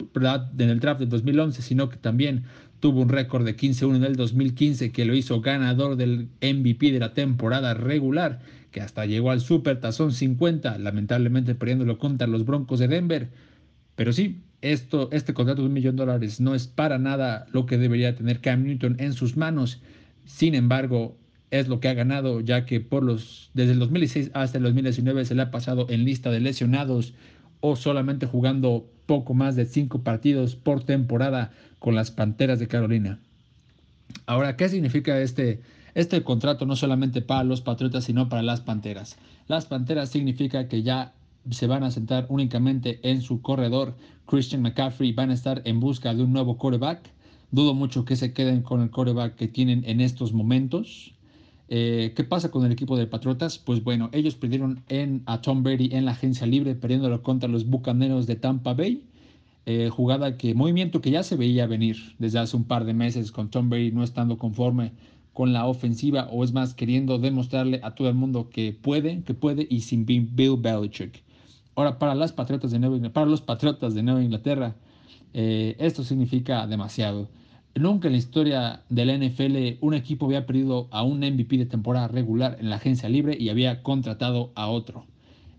en el draft de 2011, sino que también tuvo un récord de 15-1 en el 2015 que lo hizo ganador del MVP de la temporada regular, que hasta llegó al Super Tazón 50, lamentablemente perdiéndolo contra los Broncos de Denver. Pero sí, esto, este contrato de un millón de dólares no es para nada lo que debería tener Cam Newton en sus manos. Sin embargo, es lo que ha ganado, ya que por los, desde el 2016 hasta el 2019 se le ha pasado en lista de lesionados o solamente jugando poco más de cinco partidos por temporada con las Panteras de Carolina. Ahora, ¿qué significa este, este contrato no solamente para los Patriotas, sino para las Panteras? Las Panteras significa que ya se van a sentar únicamente en su corredor. Christian McCaffrey van a estar en busca de un nuevo quarterback. Dudo mucho que se queden con el quarterback que tienen en estos momentos. Eh, ¿Qué pasa con el equipo de Patriotas? Pues bueno, ellos perdieron en, a Tom Brady en la agencia libre, perdiéndolo contra los Bucaneros de Tampa Bay. Eh, jugada que, movimiento que ya se veía venir desde hace un par de meses con Tom Brady no estando conforme con la ofensiva o es más queriendo demostrarle a todo el mundo que puede, que puede y sin Bill Belichick. Ahora, para, las Patriotas de Nueva, para los Patriotas de Nueva Inglaterra, eh, esto significa demasiado. Nunca en la historia de la NFL un equipo había perdido a un MVP de temporada regular en la agencia libre y había contratado a otro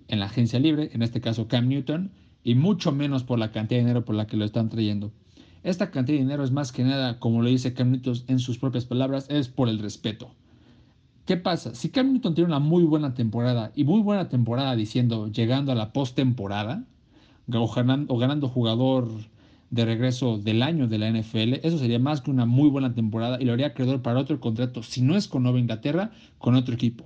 en la agencia libre, en este caso Cam Newton, y mucho menos por la cantidad de dinero por la que lo están trayendo. Esta cantidad de dinero es más que nada, como lo dice Cam Newton en sus propias palabras, es por el respeto. ¿Qué pasa? Si Cam Newton tiene una muy buena temporada y muy buena temporada diciendo llegando a la postemporada o ganando, o ganando jugador de regreso del año de la NFL, eso sería más que una muy buena temporada y lo haría acreedor para otro contrato, si no es con Nueva Inglaterra, con otro equipo.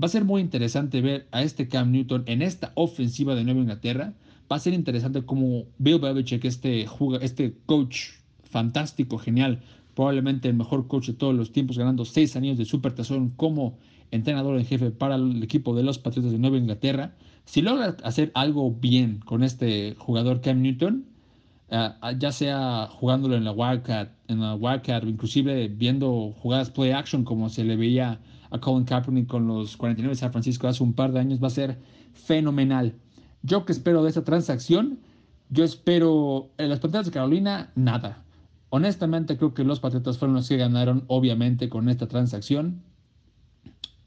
Va a ser muy interesante ver a este Cam Newton en esta ofensiva de Nueva Inglaterra. Va a ser interesante cómo Bill Belichick, este, este coach fantástico, genial, probablemente el mejor coach de todos los tiempos, ganando seis años de Supertazón como entrenador en jefe para el equipo de los Patriotas de Nueva Inglaterra. Si logra hacer algo bien con este jugador Cam Newton, eh, ya sea jugándolo en la Wildcat, en la Wildcat, inclusive viendo jugadas play action como se le veía a Colin Kaepernick con los 49 de San Francisco hace un par de años, va a ser fenomenal. Yo que espero de esta transacción, yo espero en las Panteras de Carolina, nada. Honestamente creo que los Patriotas fueron los que ganaron obviamente con esta transacción.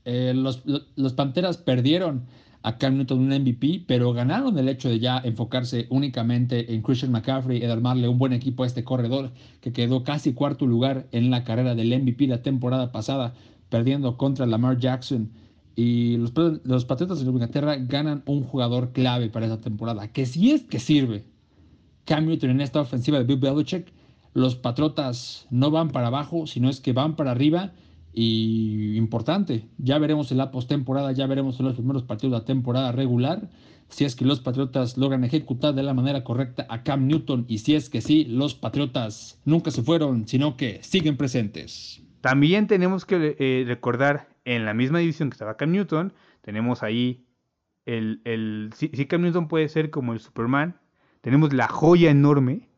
Eh, los, los, Panteras perdieron a Cam Newton un MVP, pero ganaron el hecho de ya enfocarse únicamente en Christian McCaffrey y armarle un buen equipo a este corredor que quedó casi cuarto lugar en la carrera del MVP la temporada pasada, perdiendo contra Lamar Jackson. Y los, los Patriotas de Inglaterra ganan un jugador clave para esa temporada, que si es que sirve Cam Newton en esta ofensiva de Bill Belichick, los Patriotas no van para abajo, sino es que van para arriba. Y importante, ya veremos en la postemporada, ya veremos en los primeros partidos de la temporada regular si es que los Patriotas logran ejecutar de la manera correcta a Cam Newton y si es que sí, los Patriotas nunca se fueron, sino que siguen presentes. También tenemos que eh, recordar en la misma división que estaba Cam Newton, tenemos ahí el, el, si, si Cam Newton puede ser como el Superman, tenemos la joya enorme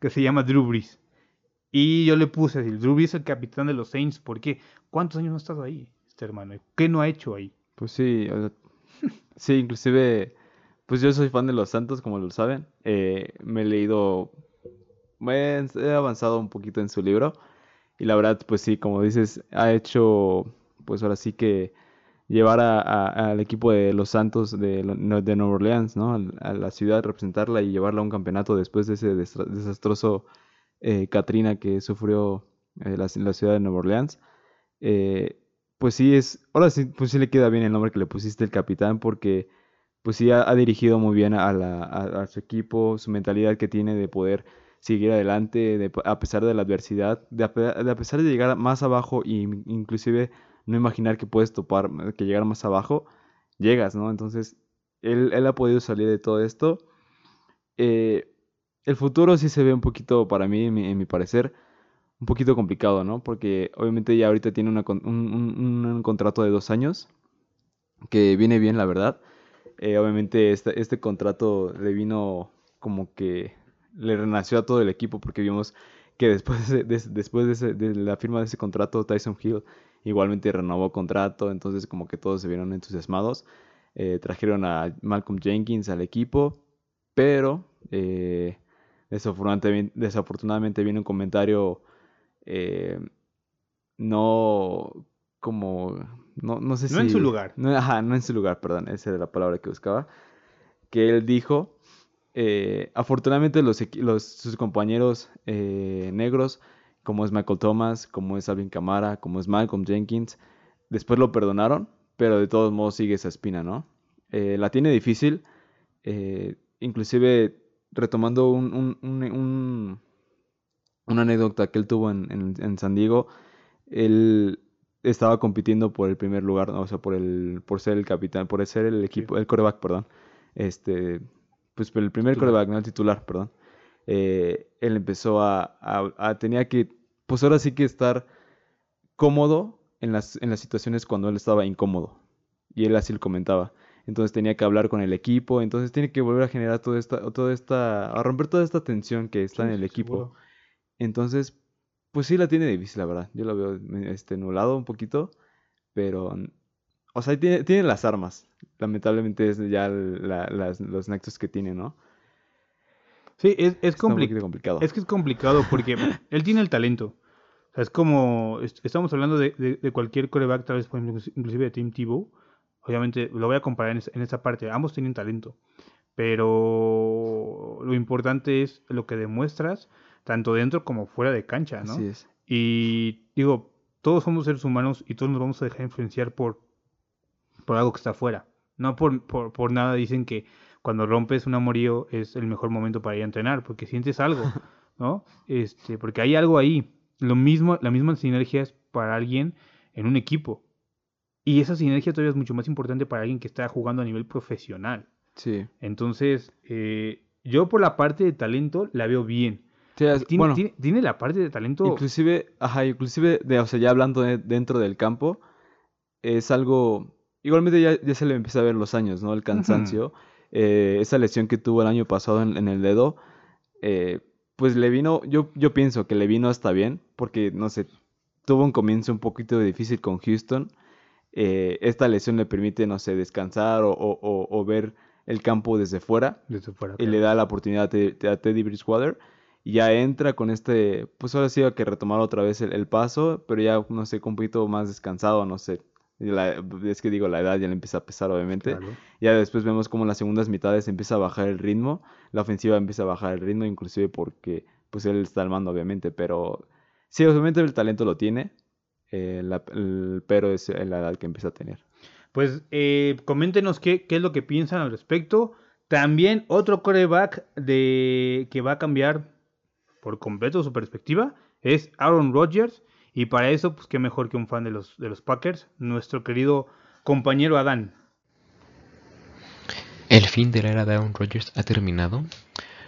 que se llama Drew Brees. Y yo le puse así, Drew Brees es el capitán de los Saints, ¿por qué? ¿Cuántos años no ha estado ahí, este hermano? ¿Qué no ha hecho ahí? Pues sí, sí, inclusive, pues yo soy fan de los Santos, como lo saben. Eh, me he leído, me he avanzado un poquito en su libro. Y la verdad, pues sí, como dices, ha hecho, pues ahora sí que llevar a- al equipo de los Santos de, de Nueva Orleans, ¿no? A la ciudad, representarla y llevarla a un campeonato después de ese desastroso eh, Katrina que sufrió eh, la, ciudad de Nueva Orleans. Eh, pues sí es, ahora sí, pues sí le queda bien el nombre que le pusiste el capitán porque pues sí ha, dirigido muy bien a, la- su equipo, su mentalidad que tiene de poder seguir adelante de- a pesar de la adversidad, de a, pesar de llegar más abajo y inclusive no imaginar que puedes topar, que llegar más abajo, llegas, ¿no? Entonces, él, él ha podido salir de todo esto. Eh, el futuro sí se ve un poquito, para mí, en mi, parecer, un poquito complicado, ¿no? Porque obviamente ya ahorita tiene una un, un- un contrato de dos años, que viene bien, la verdad. Eh, obviamente este, este contrato le vino como que le renació a todo el equipo porque vimos que después de, de- después de la firma de ese contrato Tyson Hill igualmente renovó contrato, entonces como que todos se vieron entusiasmados. Eh, trajeron a Malcolm Jenkins al equipo, pero eh, desafortunadamente, desafortunadamente viene un comentario eh, no como no, no sé No en si su lugar. no, ajá, no en su lugar, perdón, esa era la palabra que buscaba. Que él dijo, afortunadamente los, sus compañeros negros, como es Michael Thomas, como es Alvin Kamara, como es Malcolm Jenkins, después lo perdonaron, pero de todos modos sigue esa espina, ¿no? Eh, la tiene difícil, eh, inclusive retomando un, un- un- un- una anécdota que él tuvo en, en- en San Diego, él estaba compitiendo por el primer lugar, o sea, por el, por ser el capitán, por ser el equipo, el coreback, perdón. Este, pues por el primer Titular. coreback, no el titular, perdón. Eh, él empezó a, a- a- tenía que, pues ahora sí que estar cómodo en las, en las situaciones cuando él estaba incómodo. Y él así lo comentaba. Entonces tenía que hablar con el equipo, entonces tiene que volver a generar toda esta, toda esta, a romper toda esta tensión que está en el equipo. Seguro. Entonces, pues sí la tiene difícil, la verdad. Yo la veo este, nublado un poquito, pero, o sea, tiene, tiene las armas. Lamentablemente es ya la- las- los nexos que tiene, ¿no? Sí, es, es, compli- complicado. es que es complicado porque él tiene el talento. O sea, es como, est- estamos hablando de, de- de cualquier coreback, tal vez por ejemplo, inclusive de Tim Tebow. Obviamente lo voy a comparar en, en esa parte. Ambos tienen talento. Pero lo importante es lo que demuestras, tanto dentro como fuera de cancha, ¿no? Así es. Y digo, todos somos seres humanos y todos nos vamos a dejar influenciar por, por algo que está afuera. No por, por, por nada dicen que cuando rompes un amorío es el mejor momento para ir a entrenar, porque sientes algo, ¿no? Este, porque hay algo ahí. Lo mismo, la misma sinergia es para alguien en un equipo. Y esa sinergia todavía es mucho más importante para alguien que está jugando a nivel profesional. Sí. Entonces, eh, yo por la parte de talento la veo bien. Sí, es- Tiene, bueno, tiene, tiene la parte de talento. inclusive, ajá, inclusive, de, o sea, ya hablando de- dentro del campo, es algo, igualmente ya, ya se le empieza a ver los años, ¿no? El cansancio. Eh, esa lesión que tuvo el año pasado en, en el dedo, eh, pues le vino, yo, yo pienso que le vino hasta bien, porque, no sé, tuvo un comienzo un poquito difícil con Houston. Eh, esta lesión le permite, no sé, descansar o, o- o- o ver el campo desde fuera Desde fuera, y le da la oportunidad a, Te- a Teddy Bridgewater y ya entra con este, pues ahora sí hay que retomar otra vez el, el paso, pero ya, no sé, un poquito más descansado, no sé. La- es que digo, la edad ya le empieza a pesar, obviamente. Claro. Ya después vemos como en las segundas mitades empieza a bajar el ritmo, la ofensiva empieza a bajar el ritmo, inclusive porque pues él está al mando, obviamente, pero sí, obviamente el talento lo tiene, eh, la- el- pero es la edad que empieza a tener. Pues eh, coméntenos qué, qué es lo que piensan al respecto. También otro coreback de que va a cambiar por completo su perspectiva es Aaron Rodgers. Y para eso, pues qué mejor que un fan de los, de los Packers, nuestro querido compañero Adán. El fin de la era de Aaron Rodgers ha terminado.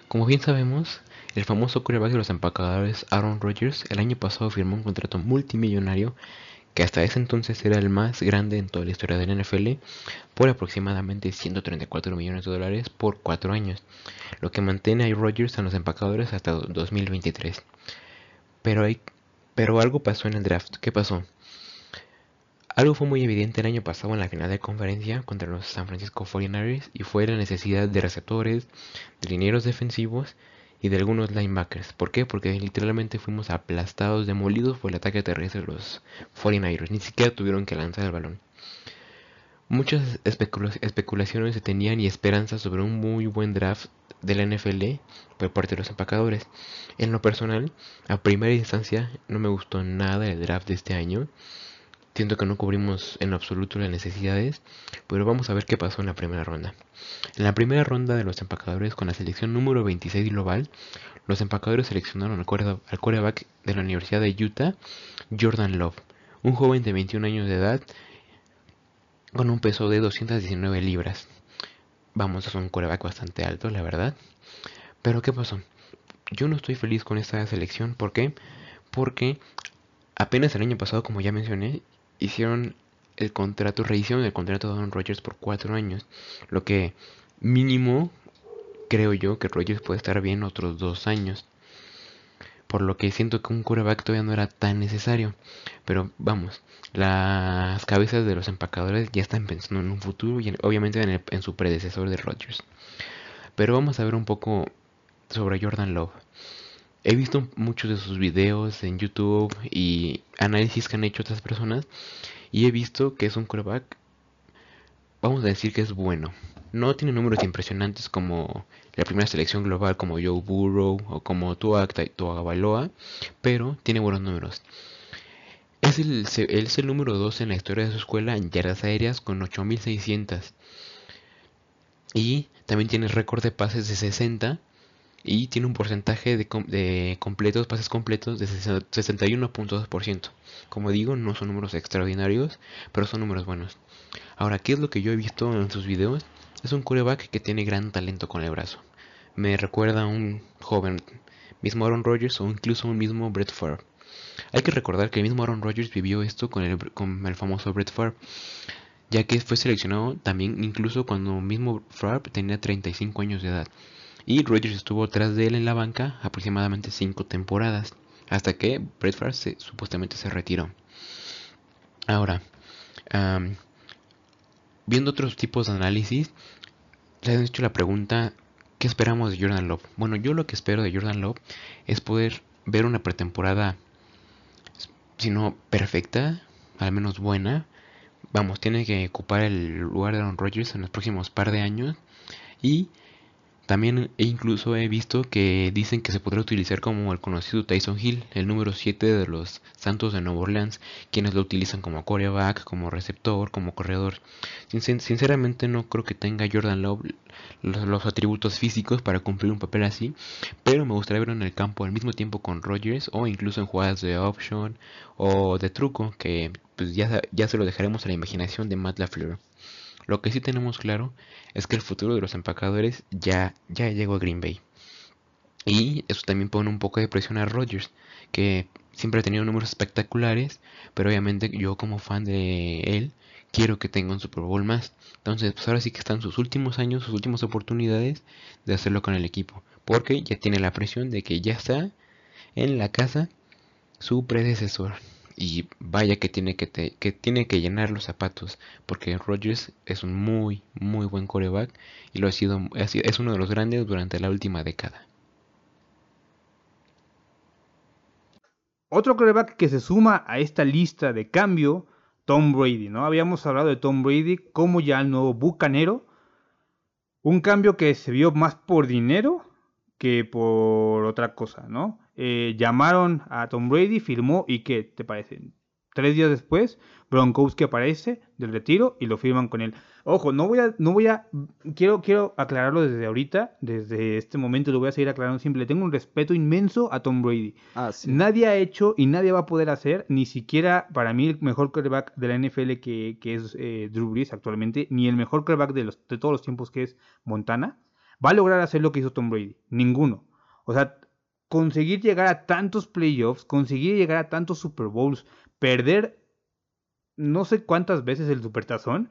Como bien sabemos, el famoso quarterback de los empacadores Aaron Rodgers el año pasado firmó un contrato multimillonario que hasta ese entonces era el más grande en toda la historia del NFL, por aproximadamente 134 millones de dólares por 4 años, lo que mantiene a Rodgers en los empacadores hasta 2023. Pero, hay, pero algo pasó en el draft. ¿Qué pasó? Algo fue muy evidente el año pasado en la final de conferencia contra los San Francisco 49ers y fue la necesidad de receptores, de linieros defensivos y de algunos linebackers. ¿Por qué? Porque literalmente fuimos aplastados, demolidos por el ataque terrestre de los 49ers. Ni siquiera tuvieron que lanzar el balón. Muchas especulaciones se tenían y esperanzas sobre un muy buen draft de la NFL por parte de los empacadores. En lo personal, a primera instancia no me gustó nada el draft de este año. Siento que no cubrimos en absoluto las necesidades, pero vamos a ver qué pasó en la primera ronda. En la primera ronda de los empacadores con la selección número 26 global, los empacadores seleccionaron al quarterback de la Universidad de Utah, Jordan Love, un joven de 21 años de edad con un peso de 219 libras. Vamos, es un quarterback bastante alto, la verdad. Pero ¿qué pasó? Yo no estoy feliz con esta selección, ¿por qué? Porque apenas el año pasado, como ya mencioné, hicieron el contrato, rehicieron el contrato de Aaron Rodgers por cuatro años. Lo que mínimo creo yo que Rodgers puede estar bien otros dos años. Por lo que siento que un quarterback todavía no era tan necesario. Pero vamos, las cabezas de los empacadores ya están pensando en un futuro y obviamente en, en su predecesor de Rodgers. Pero vamos a ver un poco sobre Jordan Love. He visto muchos de sus videos en YouTube y análisis que han hecho otras personas y he visto que es un quarterback, vamos a decir que es bueno. No tiene números impresionantes como la primera selección global como Joe Burrow o como Tua Baloa, pero tiene buenos números. Es el, es el número 2 en la historia de su escuela en yardas aéreas con 8600. Y también tiene récord de pases de 60 y tiene un porcentaje de, de completos, pases completos de 61.2%. Como digo, no son números extraordinarios, pero son números buenos. Ahora, ¿qué es lo que yo he visto en sus videos? Es un coreback que tiene gran talento con el brazo. Me recuerda a un joven, mismo Aaron Rodgers o incluso un mismo Brett Favre. Hay que recordar que el mismo Aaron Rodgers vivió esto con el, con el famoso Brett Favre, ya que fue seleccionado también incluso cuando mismo Favre tenía 35 años de edad y Rodgers estuvo tras de él en la banca aproximadamente 5 temporadas, hasta que Brett Favre supuestamente se retiró. Ahora, viendo otros tipos de análisis, les han hecho la pregunta, ¿qué esperamos de Jordan Love? Bueno, yo lo que espero de Jordan Love es poder ver una pretemporada, si no perfecta, al menos buena. Vamos, tiene que ocupar el lugar de Aaron Rodgers en los próximos par de años y también e incluso he visto que dicen que se podrá utilizar como el conocido Tyson Hill, el número 7 de los Santos de Nueva Orleans, quienes lo utilizan como coreback, como receptor, como corredor. sinceramente no creo que tenga Jordan Love los, atributos físicos para cumplir un papel así, pero me gustaría verlo en el campo al mismo tiempo con Rodgers o incluso en jugadas de option o de truco, que pues ya, ya se lo dejaremos a la imaginación de Matt LaFleur. Lo que sí tenemos claro es que el futuro de los empacadores ya, ya llegó a Green Bay. Y eso también pone un poco de presión a Rodgers, que siempre ha tenido números espectaculares, pero obviamente yo como fan de él quiero que tenga un Super Bowl más. Entonces, pues ahora sí que están sus últimos años, sus últimas oportunidades de hacerlo con el equipo, porque ya tiene la presión de que ya está en la casa su predecesor. Y vaya que tiene que, tiene que llenar los zapatos. Porque Rodgers es un muy, muy buen coreback. Y lo ha sido, es uno de los grandes durante la última década. Otro coreback que se suma a esta lista de cambio, Tom Brady, ¿no? Habíamos hablado de Tom Brady como ya el nuevo bucanero. Un cambio que se vio más por dinero que por otra cosa, ¿no? Eh, llamaron a Tom Brady, firmó y ¿qué te parece? Tres días después, Bronkowski aparece del retiro y lo firman con él. Ojo, no voy a, no voy a, quiero, quiero aclararlo desde ahorita, desde este momento lo voy a seguir aclarando siempre. Tengo un respeto inmenso a Tom Brady. Ah, nadie ha hecho y nadie va a poder hacer, ni siquiera para mí el mejor quarterback de la NFL que, es eh, Drew Brees actualmente, ni el mejor quarterback de, los, de todos los tiempos que es Montana, va a lograr hacer lo que hizo Tom Brady. Ninguno. O sea, conseguir llegar a tantos playoffs, conseguir llegar a tantos Super Bowls, perder no sé cuántas veces el supertazón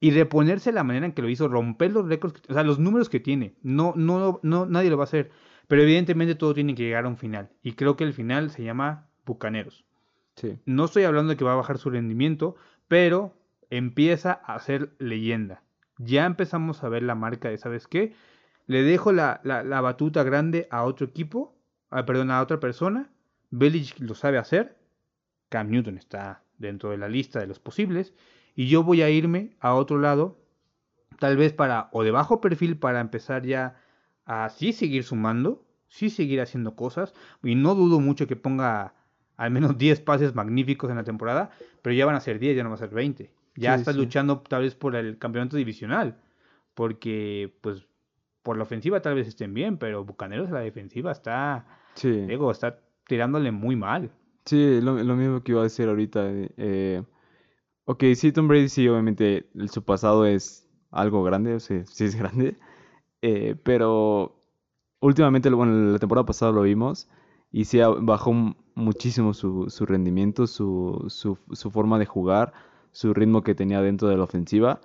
y reponerse la manera en que lo hizo, romper los récords, o sea, los números que tiene. No, no, no, nadie lo va a hacer. Pero evidentemente todo tiene que llegar a un final. Y creo que el final se llama Bucaneros. Sí. No estoy hablando de que va a bajar su rendimiento, pero empieza a ser leyenda. Ya empezamos a ver la marca de, ¿sabes qué? Le dejo la, la, batuta grande a otro equipo, a, perdón, a otra persona. Belichick lo sabe hacer. Cam Newton está dentro de la lista de los posibles. Y yo voy a irme a otro lado, tal vez para, o de bajo perfil, para empezar ya a sí seguir sumando, sí seguir haciendo cosas. Y no dudo mucho que ponga al menos 10 pases magníficos en la temporada, pero ya van a ser 10, ya no van a ser 20. Ya Sí, estás sí. luchando tal vez por el campeonato divisional, porque pues por la ofensiva tal vez estén bien, pero Bucaneros a la defensiva está, Sí. digo, está tirándole muy mal. Sí, lo, lo mismo que iba a decir ahorita. eh, ok, sí, Tom Brady sí, obviamente el- su pasado es algo grande, o sea, sí es grande, eh, pero últimamente, bueno, la temporada pasada lo vimos y sí ha- bajó muchísimo su, su rendimiento, su, su, su forma de jugar, su ritmo que tenía dentro de la ofensiva.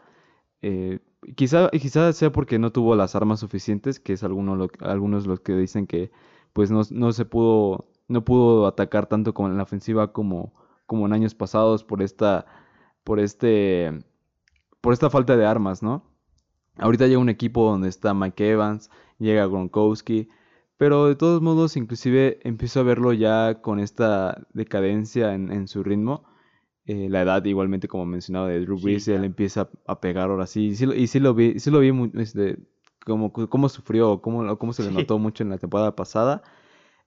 Eh, quizá, sea porque no tuvo las armas suficientes, que es alguno algunos los que dicen que pues no, no se pudo, no pudo atacar tanto como en la ofensiva como, como en años pasados por esta, por este, por esta falta de armas, ¿no? Ahorita llega un equipo donde está Mike Evans, llega Gronkowski, pero de todos modos, inclusive empiezo a verlo ya con esta decadencia en, en su ritmo. Eh, la edad, igualmente, como mencionaba, de Drew Sí, Brees, él empieza a pegar ahora sí. Y sí, lo- y sí lo vi, sí lo vi este, como, cómo sufrió, cómo, cómo se le notó mucho en la temporada pasada.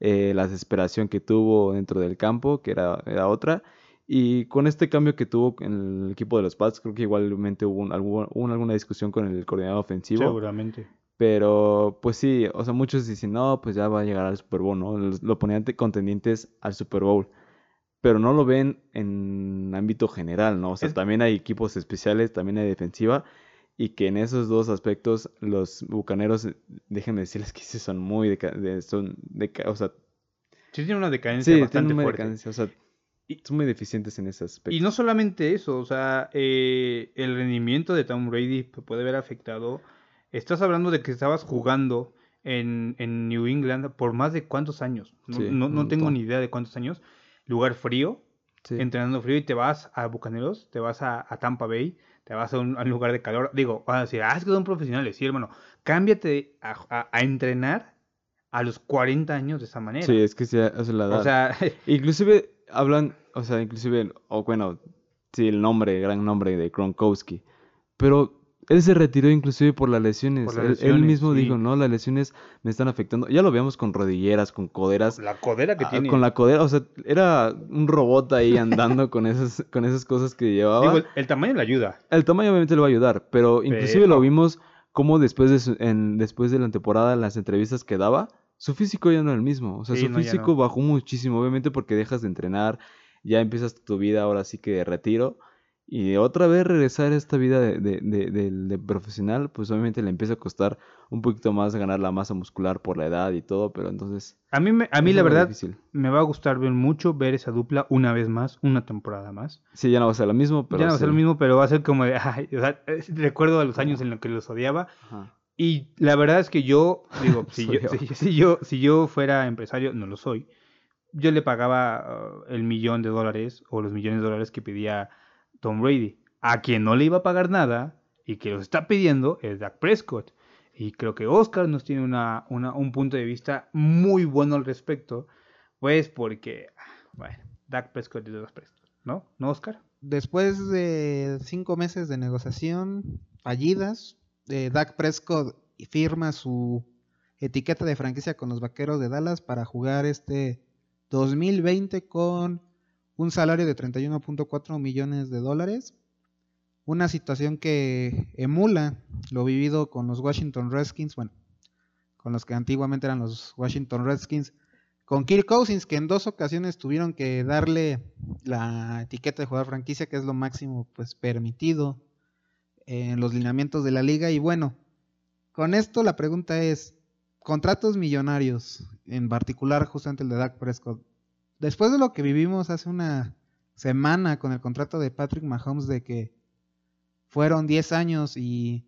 eh, la desesperación que tuvo dentro del campo, que era, era otra. Y con este cambio que tuvo en el equipo de los Pats, creo que igualmente hubo, un- algún- hubo alguna discusión con el coordinador ofensivo. Seguramente. Pero, pues sí, o sea, muchos dicen, no, pues ya va a llegar al Super Bowl, ¿no? Lo ponían contendientes al Super Bowl. Pero no lo ven en ámbito general, ¿no? O sea, Es- también hay equipos especiales, también hay defensiva. Y que en esos dos aspectos los bucaneros, eh, déjenme decirles que sí son muy de, son o sea, Sí tiene una decadencia sí, bastante tienen una fuerte. decadencia, o sea, Y- son muy deficientes en ese aspecto. Y no solamente eso, o sea, eh, el rendimiento de Tom Brady puede ver afectado. Estás hablando de que estabas jugando en, en New England por más de cuántos años. No, Sí, no- un no tengo ni idea de cuántos años. Lugar frío, Sí. entrenando frío y te vas a Bucaneros, te vas a, a Tampa Bay, te vas a un, a un lugar de calor. Digo, van a decir, ah, es que son profesionales. Sí, hermano, cámbiate a, entrenar a los 40 años de esa manera. Sí, es que sí, es la edad. o sea, Inclusive hablan, o sea, inclusive, o bueno, sí, el nombre, gran nombre de Gronkowski. Pero él se retiró inclusive por las lesiones. Por las Él- mismo sí. dijo, no, las lesiones me están afectando. Ya lo veíamos con rodilleras, con coderas. la codera que ah, tiene. Con la codera, o sea, era un robot ahí andando con esas, con esas cosas que llevaba. Digo, el, el tamaño le ayuda. El tamaño obviamente le va a ayudar, pero inclusive Pero- lo vimos como después de, su- en, después de la temporada, en las entrevistas que daba, su físico ya no era el mismo. O sea, Sí, su no, físico no. bajó muchísimo, obviamente porque dejas de entrenar, ya empiezas tu vida ahora sí que de retiro. Y otra vez regresar a esta vida de, de, de- profesional, pues obviamente le empieza a costar un poquito más ganar la masa muscular por la edad y todo, pero entonces... A mí, me- a mí la verdad, difícil. me va a gustar ver mucho ver esa dupla una vez más, una temporada más. Sí, ya no va a ser lo mismo, pero ya no va a ser sí. lo mismo, pero va a ser como ay, o sea, es- recuerdo a los años en los que los odiaba. Ajá. Y la verdad es que yo, digo, si, yo, si, si yo, si yo fuera empresario, no lo soy, yo le pagaba uh, el millón de dólares o los millones de dólares que pedía Tom Brady. A quien no le iba a pagar nada y que los está pidiendo es Dak Prescott. Y creo que Oscar nos tiene un punto de vista muy bueno al respecto, pues porque, bueno, Dak Prescott es de Dak Prescott, ¿no? ¿No, Oscar? Después de cinco meses de negociación fallidas, eh, Dak Prescott firma su etiqueta de franquicia con los Vaqueros de Dallas para jugar este 2020 con un salario de 31.4 millones de dólares. Una situación que emula lo vivido con los Washington Redskins, bueno, con los que antiguamente eran los Washington Redskins, con Kirk Cousins, que en dos ocasiones tuvieron que darle la etiqueta de jugador franquicia, que es lo máximo pues permitido en los lineamientos de la liga. Y bueno, con esto la pregunta es, contratos millonarios, en particular justamente el de Dak Prescott, después de lo que vivimos hace una semana con el contrato de Patrick Mahomes de que fueron 10 años y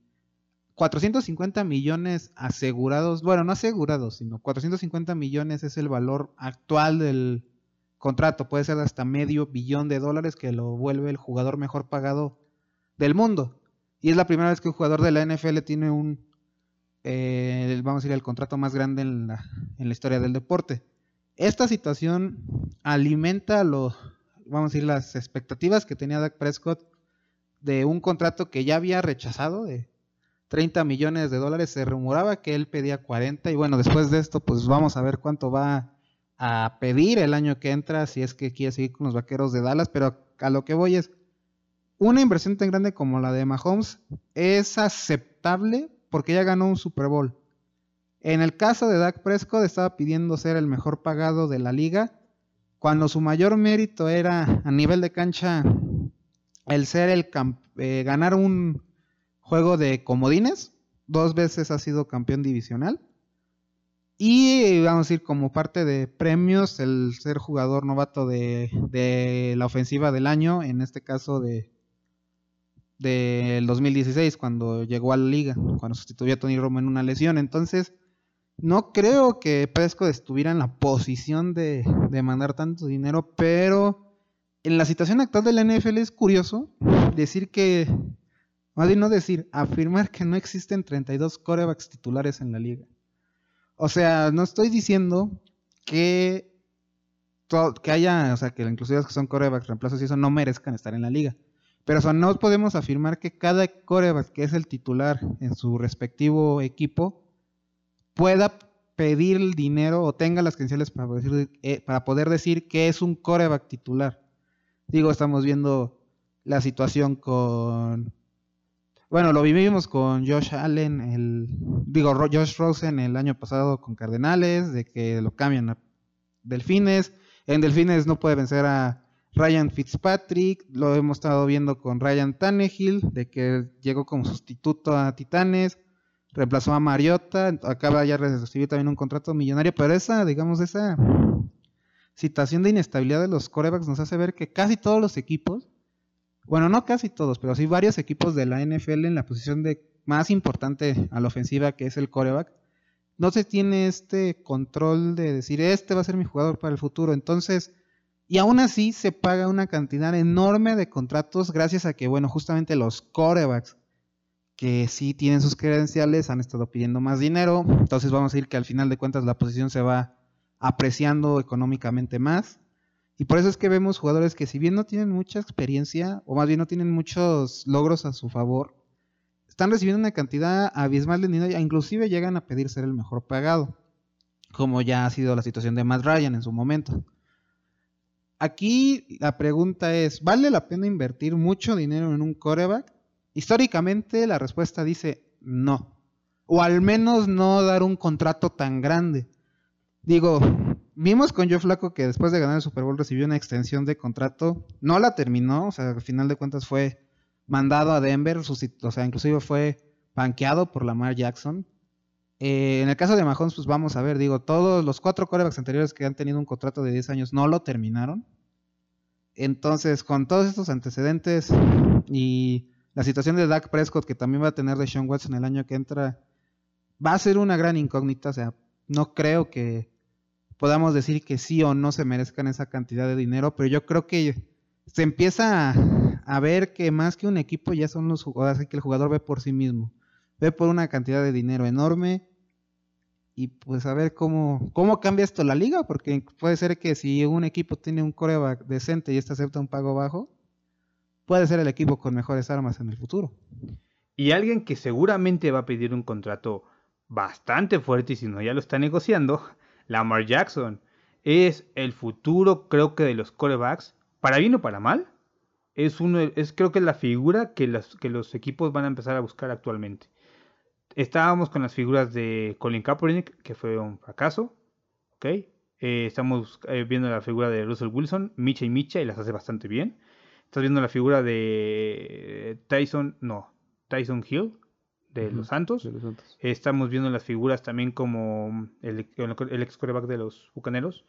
450 millones asegurados, bueno, no asegurados, sino 450 millones es el valor actual del contrato, puede ser hasta medio billón de dólares que lo vuelve el jugador mejor pagado del mundo. Y es la primera vez que un jugador de la NFL tiene un, eh, vamos a decir, el contrato más grande en la, en la historia del deporte. Esta situación alimenta vamos a decir, las expectativas que tenía Dak Prescott de un contrato que ya había rechazado de 30 millones de dólares. Se rumoraba que él pedía 40 y bueno, después de esto pues vamos a ver cuánto va a pedir el año que entra si es que quiere seguir con los Vaqueros de Dallas, pero a lo que voy es una inversión tan grande como la de Mahomes es aceptable porque ya ganó un Super Bowl. En el caso de Dak Prescott estaba pidiendo ser el mejor pagado de la liga cuando su mayor mérito era a nivel de cancha el ser el eh, ganar un juego de comodines, dos veces ha sido campeón divisional. Y vamos a decir, como parte de premios, el ser jugador novato de, la ofensiva del año, en este caso de del 2016, cuando llegó a la liga, cuando sustituyó a Tony Romo en una lesión. Entonces, no creo que Prescott estuviera en la posición de, de mandar tanto dinero, pero en la situación actual de la NFL es curioso decir que, más bien no decir, afirmar que no existen 32 corebacks titulares en la liga. O sea, no estoy diciendo que, que haya, o sea, que inclusive los que son corebacks, reemplazos y eso no merezcan estar en la liga. Pero no podemos afirmar que cada coreback que es el titular en su respectivo equipo pueda pedir el dinero o tenga las credenciales para, eh, para poder decir que es un coreback titular. Digo, estamos viendo la situación con... Bueno, lo vivimos con Josh Allen, el, digo, Josh Rosen el año pasado con Cardenales, de que lo cambian a Delfines. En Delfines no puede vencer a Ryan Fitzpatrick, lo hemos estado viendo con Ryan Tannehill, de que llegó como sustituto a Titanes, reemplazó a Mariota, acaba ya de recibir también un contrato millonario, pero esa, digamos, esa situación de inestabilidad de los corebacks nos hace ver que casi todos los equipos, bueno, no casi todos, pero sí varios equipos de la NFL en la posición de más importante a la ofensiva que es el coreback, no se tiene este control de decir, este va a ser mi jugador para el futuro. Entonces, y aún así se paga una cantidad enorme de contratos gracias a que, bueno, justamente los corebacks que sí tienen sus credenciales han estado pidiendo más dinero. Entonces vamos a decir que al final de cuentas la posición se va apreciando económicamente más. Y por eso es que vemos jugadores que si bien no tienen mucha experiencia, o más bien no tienen muchos logros a su favor, están recibiendo una cantidad abismal de dinero e inclusive llegan a pedir ser el mejor pagado, como ya ha sido la situación de Matt Ryan en su momento. Aquí la pregunta es, ¿vale la pena invertir mucho dinero en un coreback? Históricamente la respuesta dice no, o al menos no dar un contrato tan grande. Digo, vimos con Joe Flaco que después de ganar el Super Bowl recibió una extensión de contrato. No la terminó, o sea, al final de cuentas fue mandado a Denver, o sea, inclusive fue banqueado por Lamar Jackson. Eh, en el caso de Mahomes, pues vamos a ver, digo, todos los cuatro corebacks anteriores que han tenido un contrato de 10 años no lo terminaron. Entonces, con todos estos antecedentes y la situación de Dak Prescott, que también va a tener de Sean Watson el año que entra, va a ser una gran incógnita. O sea, no creo que podamos decir que sí o no se merezcan esa cantidad de dinero, pero yo creo que se empieza a, ver que más que un equipo ya son los jugadores, que el jugador ve por sí mismo, ve por una cantidad de dinero enorme y pues a ver cómo, cómo cambia esto la liga, porque puede ser que si un equipo tiene un coreback decente y este acepta un pago bajo, puede ser el equipo con mejores armas en el futuro. Y alguien que seguramente va a pedir un contrato bastante fuerte y si no ya lo está negociando, Lamar Jackson. Es el futuro, creo que, de los corebacks, para bien o para mal. Es, uno, es creo que es la figura que, las, que los equipos van a empezar a buscar actualmente. Estábamos con las figuras de Colin Kaepernick, que fue un fracaso. ¿ok? Eh, estamos eh, viendo la figura de Russell Wilson, Micha y Micha, y las hace bastante bien. Estás viendo la figura de Tyson, no, Tyson Hill, de, los Santos. Estamos viendo las figuras también como el, el ex coreback de los Bucaneros.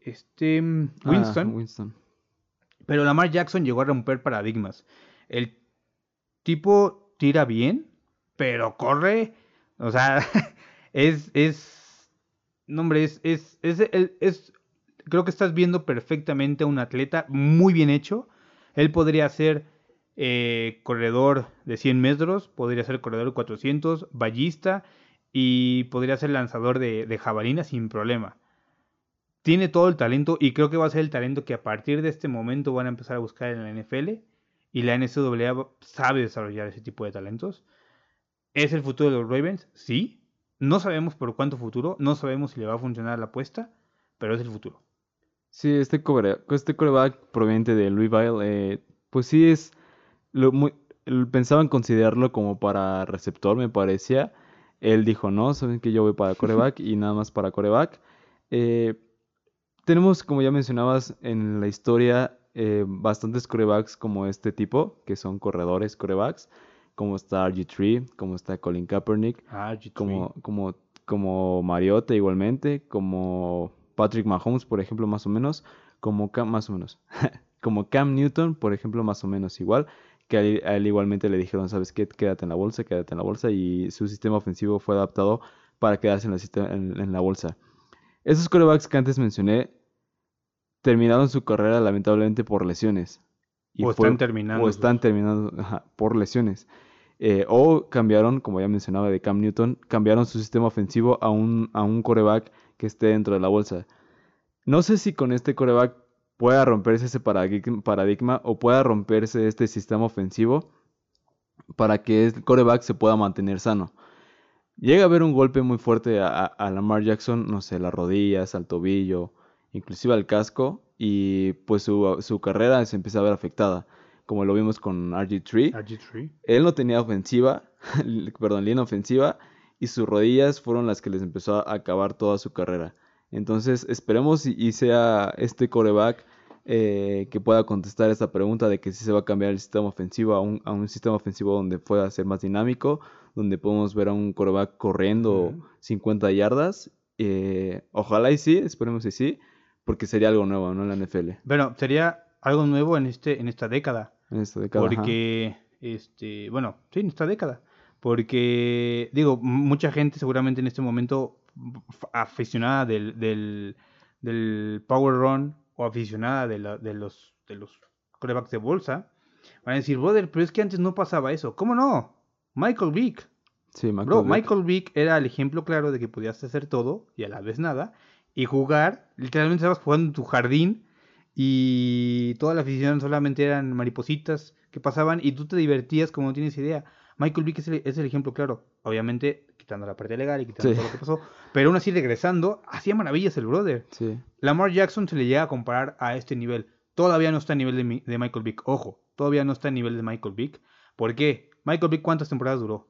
Este ah, Winston. Pero Lamar Jackson llegó a romper paradigmas. El tipo tira bien, pero corre. O sea, es. es no, hombre, es. es, es, es- es- creo que estás viendo perfectamente a un atleta muy bien hecho. Él podría ser eh, corredor de 100 metros, podría ser corredor de 400, ballista y podría ser lanzador de, de jabalina sin problema. Tiene todo el talento y creo que va a ser el talento que a partir de este momento van a empezar a buscar en la NFL y la NCAA sabe desarrollar ese tipo de talentos. ¿Es el futuro de los Ravens? Sí. No sabemos por cuánto futuro, no sabemos si le va a funcionar la apuesta, pero es el futuro. Sí, este, cobre- este coreback proveniente de Louisville, eh, pues sí es, lo muy, pensaban considerarlo como para receptor, me parecía. Él dijo, no, saben que yo voy para coreback y nada más para coreback. Eh, tenemos, como ya mencionabas, en la historia eh, bastantes corebacks como este tipo, que son corredores corebacks, como está RG3, como está Colin Kaepernick, Ah, G3. como, como, como Mariota igualmente, como Patrick Mahomes, por ejemplo, más o menos, como Cam, más o menos, como Cam Newton, por ejemplo, más o menos igual, que a él, a él igualmente le dijeron, ¿sabes qué? Quédate en la bolsa, quédate en la bolsa, y su sistema ofensivo fue adaptado para quedarse en la, en- en la bolsa. Esos corebacks que antes mencioné terminaron su carrera lamentablemente por lesiones. O están terminando O están sus- terminando ajá, por lesiones. Eh, o cambiaron, como ya mencionaba de Cam Newton, cambiaron su sistema ofensivo a un, a un coreback que esté dentro de la bolsa. No sé si con este coreback pueda romperse ese paradigma, o pueda romperse este sistema ofensivo para que el coreback se pueda mantener sano. Llega a haber un golpe muy fuerte a, a- a Lamar Jackson, no sé, las rodillas, al tobillo, inclusive al casco, y pues su, su carrera se empieza a ver afectada, como lo vimos con RG3. RG3. Él no tenía ofensiva, perdón, línea ofensiva, y sus rodillas fueron las que les empezó a acabar toda su carrera. Entonces, esperemos y, y sea este coreback eh, que pueda contestar esta pregunta de que si se va a cambiar el sistema ofensivo a un, a un sistema ofensivo donde pueda ser más dinámico, donde podemos ver a un coreback corriendo Ujú. 50 yardas. Eh, ojalá y sí, esperemos y sí, porque sería algo nuevo, ¿no? En la NFL. Bueno, sería algo nuevo en este en esta década. En esta década. ajá. Porque, este, bueno, sí, en esta década. Porque, digo, mucha gente seguramente en este momento aficionada del, del, del Power Run o aficionada de, la- de los, de los corebacks de bolsa, van a decir, brother, pero es que antes no pasaba eso. ¿Cómo no? Michael Vick. Sí, Michael Bro, Vick. Michael Vick era el ejemplo claro de que podías hacer todo y a la vez nada. Y jugar, literalmente estabas jugando en tu jardín y toda la afición solamente eran maripositas que pasaban y tú te divertías como no tienes idea. Michael Vick es el, es el ejemplo claro. Obviamente, quitando la parte legal y quitando Sí. todo lo que pasó. Pero aún así, regresando, hacía maravillas el brother. Sí. Lamar Jackson se le llega a comparar a este nivel. Todavía no está a nivel de, mi- de Michael Vick. Ojo, todavía no está a nivel de Michael Vick. ¿Por qué? Michael Vick, ¿cuántas temporadas duró?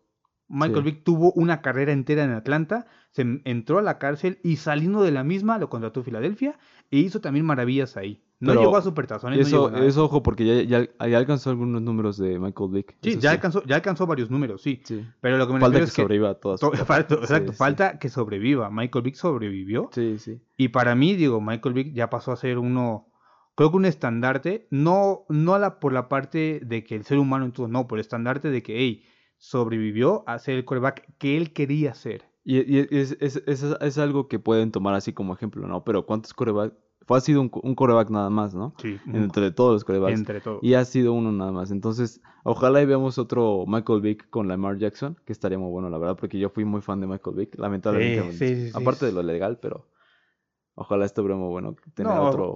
Michael Sí. Vick tuvo una carrera entera en Atlanta, se entró a la cárcel y saliendo de la misma lo contrató Filadelfia e hizo también maravillas ahí. No Pero llegó a supertazones, no llegó Eso, a eso, ojo, porque ya, ya, ya alcanzó algunos números de Michael Vick. Sí, eso ya alcanzó, ya alcanzó varios números, sí. Sí. Pero lo que me Falta refiero que es que sobreviva a todas. to- falta, exacto, falta que sobreviva. Michael Vick sobrevivió. Sí, sí. Y para mí, digo, Michael Vick ya pasó a ser uno, creo que un estandarte, no, no la, por la parte de que el ser humano en todo, no, por el estandarte de que, hey, sobrevivió a ser el quarterback que él quería ser. Y, y es, es, es, es algo que pueden tomar así como ejemplo, ¿no? Pero ¿cuántos coreback? Fue ha sido un, un coreback nada más, ¿no? Sí, Entre todos los corebacks. entre todos. Y ha sido uno nada más. Entonces, ojalá y veamos otro Michael Vick con Lamar Jackson, que estaría muy bueno, la verdad, porque yo fui muy fan de Michael Vick, lamentablemente. Sí, sí, sí, aparte de lo legal, pero ojalá estuviera muy bueno tener No, otro,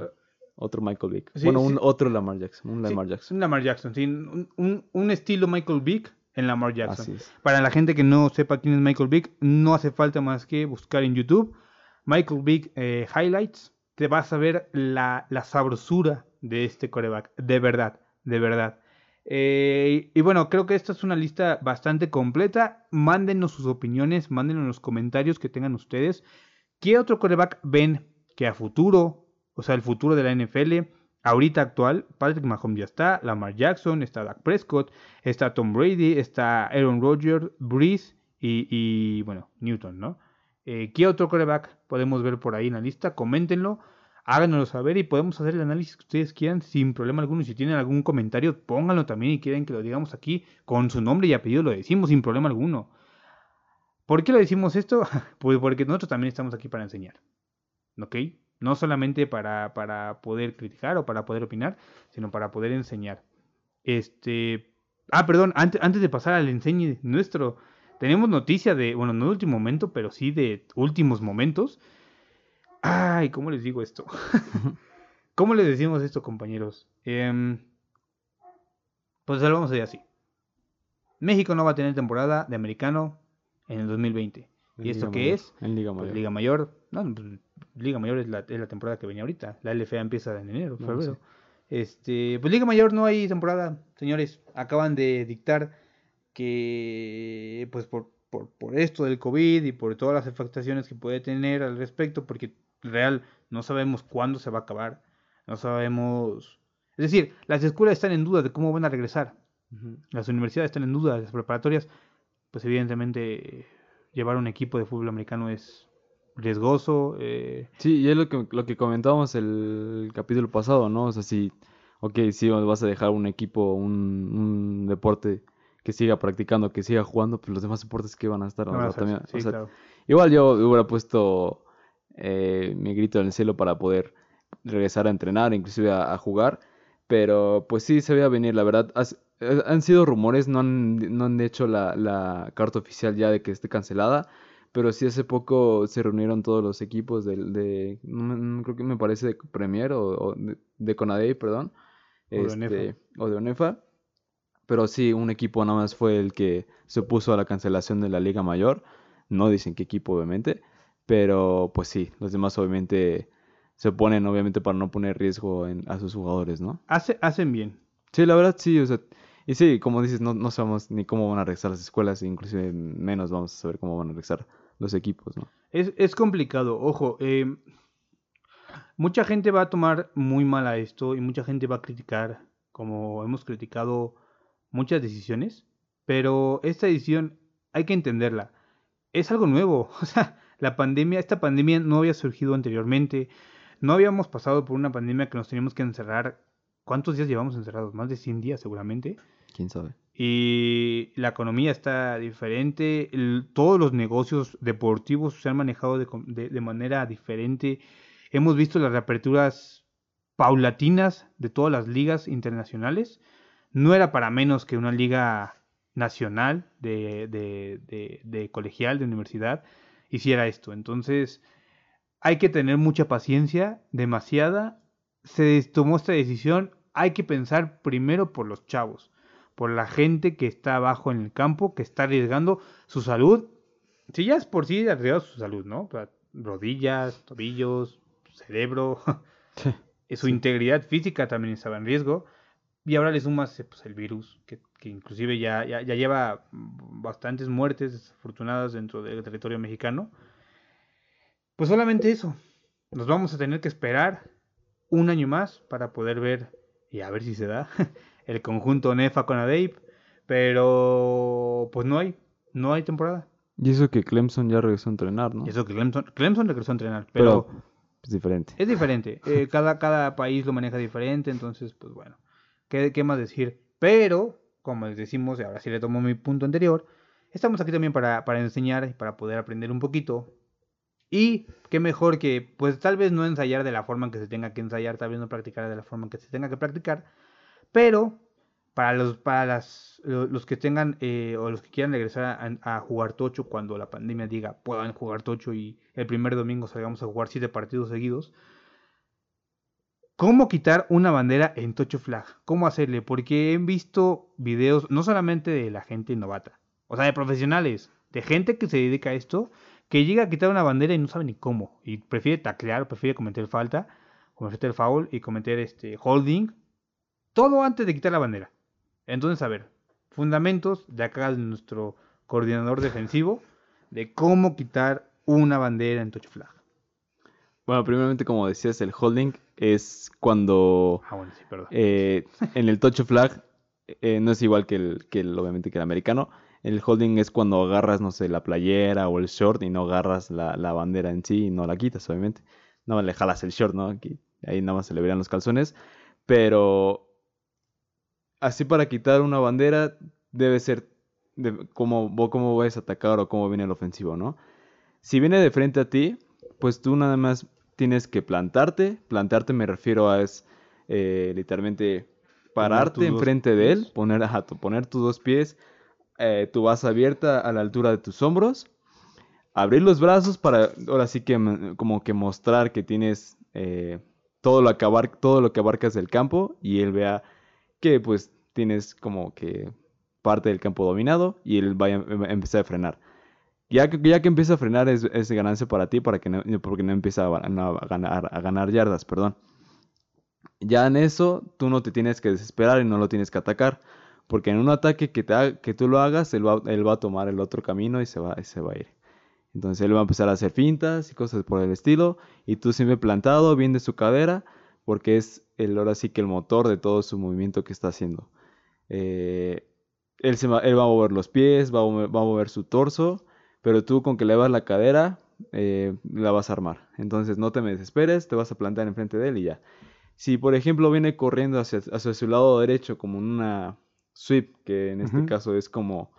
otro Michael Vick. sí, bueno, sí. un otro Lamar Jackson, un Sí, Lamar Jackson. Un Lamar Jackson, sí, un, un- un estilo Michael Vick en Lamar Jackson. Así es. Para la gente que no sepa quién es Michael Vick, no hace falta más que buscar en YouTube Michael Vick eh, Highlights. Te vas a ver la, la sabrosura de este coreback. De verdad, de verdad. Eh, y bueno, creo que esta es una lista bastante completa. Mándenos sus opiniones, mándenos en los comentarios que tengan ustedes. ¿Qué otro coreback ven que a futuro, o sea, el futuro de la NFL, ahorita actual, Patrick Mahomes ya está, Lamar Jackson, está Dak Prescott, está Tom Brady, está Aaron Rodgers, Breeze y, y, bueno, Newton, ¿no? Eh, ¿Qué otro coreback podemos ver por ahí en la lista? Coméntenlo. háganoslo saber y podemos hacer el análisis que ustedes quieran sin problema alguno. Si tienen algún comentario, pónganlo también y quieren que lo digamos aquí con su nombre y apellido, lo decimos sin problema alguno. ¿Por qué lo decimos esto? Pues porque nosotros también estamos aquí para enseñar. ¿Ok? No solamente para, para poder criticar o para poder opinar, sino para poder enseñar. Este. Ah, perdón, antes, antes de pasar al enseñe nuestro, tenemos noticia de, bueno, no de último momento, pero sí de últimos momentos. Ay, ¿cómo les digo esto? ¿Cómo les decimos esto, compañeros? Em, pues lo vamos a decir así. México no va a tener temporada de americano en el 2020. En ¿Y esto Liga qué Mayor. es? En Liga Pues Mayor. Liga Mayor. No, pues, Liga Mayor es la, es la temporada que venía ahorita. La LFA empieza en enero, No, febrero. Este, pues Liga Mayor no hay temporada, señores. Acaban de dictar que, pues por, por, por esto del COVID y por todas las afectaciones que puede tener al respecto, porque real no sabemos cuándo se va a acabar. No sabemos. Es decir, las escuelas están en duda de cómo van a regresar. Las universidades están en duda, las preparatorias, pues evidentemente llevar un equipo de fútbol americano es riesgoso. eh, Sí, y es lo que, lo que comentábamos el capítulo pasado, ¿no? O sea, si, ok, si vas a dejar un equipo, un, un deporte que siga practicando, que siga jugando, pues los demás deportes que van a estar, no O sea, también- sí, o sea, claro. Igual yo hubiera puesto eh, mi grito en el cielo para poder regresar a entrenar, inclusive a, a jugar, pero pues sí se veía venir, la verdad. Has- eh, han sido rumores, no han, no han hecho la, la carta oficial ya de que esté cancelada, pero sí hace poco se reunieron todos los equipos del, de, no creo que me parece de Premier o, o de, de Conadey, perdón, O de ONEFA. este, o de ONEFA. Pero sí, un equipo nada más fue el que se opuso a la cancelación de la Liga Mayor. No dicen qué equipo, obviamente. Pero pues sí, los demás obviamente se oponen, obviamente, para no poner riesgo en- a sus jugadores, ¿no? Hace- hacen bien. Sí, la verdad sí, o sea, y sí, como dices, no, no sabemos ni cómo van a regresar las escuelas, e inclusive menos vamos a saber cómo van a regresar los equipos, ¿no? Es, es complicado, ojo. eh, mucha gente va a tomar muy mal a esto y mucha gente va a criticar, como hemos criticado muchas decisiones, pero esta decisión hay que entenderla. Es algo nuevo, o sea, la pandemia, esta pandemia no había surgido anteriormente, no habíamos pasado por una pandemia que nos teníamos que encerrar. ¿Cuántos días llevamos encerrados? Más de 100 días seguramente. ¿Quién sabe? Y la economía está diferente, el- todos los negocios deportivos se han manejado de- de manera diferente. Hemos visto las reaperturas paulatinas de todas las ligas internacionales. No era para menos que una liga nacional de, de- de- de colegial, de universidad, hiciera esto. Entonces, hay que tener mucha paciencia, demasiada. Se tomó esta decisión, hay que pensar primero por los chavos por la gente que está abajo en el campo, que está arriesgando su salud. Si ya es por sí arriesgado su salud, ¿no? Rodillas, tobillos, cerebro, su integridad física también estaba en riesgo. Y ahora le sumas eh, pues, el virus, que, que inclusive ya, ya, ya lleva bastantes muertes desafortunadas dentro del territorio mexicano. Pues solamente eso. Nos vamos a tener que esperar un año más para poder ver y a ver si se da el conjunto Nefa con Adeip, pero pues no hay, no hay temporada. Y eso que Clemson ya regresó a entrenar, ¿no? Y eso que Clemson, Clemson regresó a entrenar, pero, Pero es diferente. es diferente. eh, cada, cada país lo maneja diferente, entonces pues bueno, ¿qué, más decir? Pero, como les decimos, ahora sí le tomo mi punto anterior, estamos aquí también para, para enseñar y para poder aprender un poquito. Y qué mejor que, pues tal vez no ensayar de la forma en que se tenga que ensayar, tal vez no practicar de la forma en que se tenga que practicar, pero para los, para las, lo- los que tengan eh, o los que quieran regresar a, a jugar tocho cuando la pandemia diga puedan jugar tocho y el primer domingo salgamos a jugar siete partidos seguidos. ¿Cómo quitar una bandera en Tocho Flag? ¿Cómo hacerle? Porque he visto videos no solamente de la gente novata, o sea, de profesionales, de gente que se dedica a esto, que llega a quitar una bandera y no sabe ni cómo. Y prefiere taclear, prefiere cometer falta, cometer foul y cometer este holding. Todo antes de quitar la bandera. Entonces, a ver, fundamentos de acá de nuestro coordinador defensivo de cómo quitar una bandera en Touch Flag. Bueno, primeramente, como decías, el holding es cuando Ah, bueno, sí, perdón. eh, en el touch flag eh, no es igual que el, que el, obviamente, que el americano. El holding es cuando agarras, no sé, la playera o el short y no agarras la, la bandera en sí y no la quitas, obviamente. más le jalas el short, ¿no? Aquí, ahí nada más se le verían los calzones. Pero así para quitar una bandera debe ser de cómo, cómo vas a atacar o cómo viene el ofensivo, ¿no? Si viene de frente a ti, pues tú nada más tienes que plantarte. Plantarte me refiero a es eh, literalmente pararte dos enfrente de él, poner, ajá, tu- poner tus dos pies, eh, tu base abierta a la altura de tus hombros, abrir los brazos para ahora sí que mm, como que mostrar que tienes eh, todo lo todo lo que abarcas del campo y él vea que pues tienes como que parte del campo dominado y él vaya a empezar a frenar. Ya que, ya que empieza a frenar es, es ganancia para ti para que no, porque no empieza a, ganar, a yardas, perdón. Ya en eso tú no te tienes que desesperar y no lo tienes que atacar. Porque en un ataque que, te ha- que tú lo hagas, él va, él va a tomar el otro camino y se va, se va a ir. Entonces él va a empezar a hacer fintas y cosas por el estilo. Y tú siempre plantado, bien de su cadera, porque es el, ahora sí que el motor de todo su movimiento que está haciendo. Eh, él, se va, él va a mover los pies, va va a mover su torso, pero tú con que le vas la cadera, eh, la vas a armar. Entonces no te me desesperes, te vas a plantar enfrente de él y ya. Si por ejemplo viene corriendo hacia, hacia su lado derecho como en una sweep, que en este caso es como,